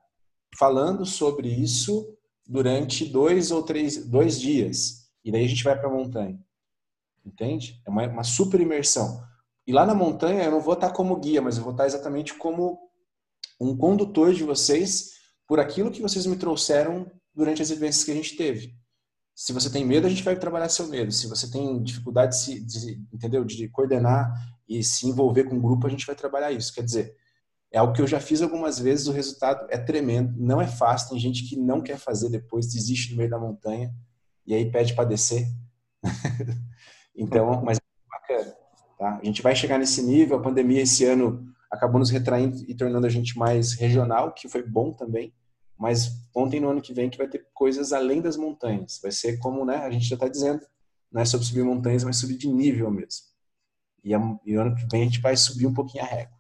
falando sobre isso durante dois ou três, dois dias. E daí a gente vai para a montanha. Entende? É uma, uma super imersão. E lá na montanha eu não vou estar como guia, mas eu vou estar exatamente como um condutor de vocês por aquilo que vocês me trouxeram durante as vivências que a gente teve. Se você tem medo, a gente vai trabalhar seu medo. Se você tem dificuldade de, se, de, entendeu, de coordenar e se envolver com o grupo, a gente vai trabalhar isso. Quer dizer, é algo que eu já fiz algumas vezes, o resultado é tremendo, não é fácil. Tem gente que não quer fazer depois, desiste no meio da montanha e aí pede para descer. Então, mas é bacana. Tá? A gente vai chegar nesse nível. A pandemia esse ano acabou nos retraindo e tornando a gente mais regional, que foi bom também. Mas ontem no ano que vem que vai ter coisas além das montanhas. Vai ser como né, a gente já está dizendo, não é sobre subir montanhas, mas subir de nível mesmo. E, a, e ano que vem a gente vai subir um pouquinho a régua.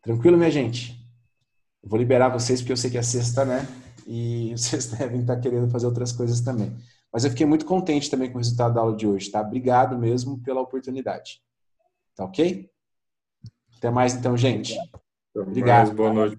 Tranquilo, minha gente? Eu vou liberar vocês porque eu sei que é sexta, né? E vocês devem estar querendo fazer outras coisas também. Mas eu fiquei muito contente também com o resultado da aula de hoje, tá? Obrigado mesmo pela oportunidade. Tá ok? Até mais então, gente. Obrigado. boa noite.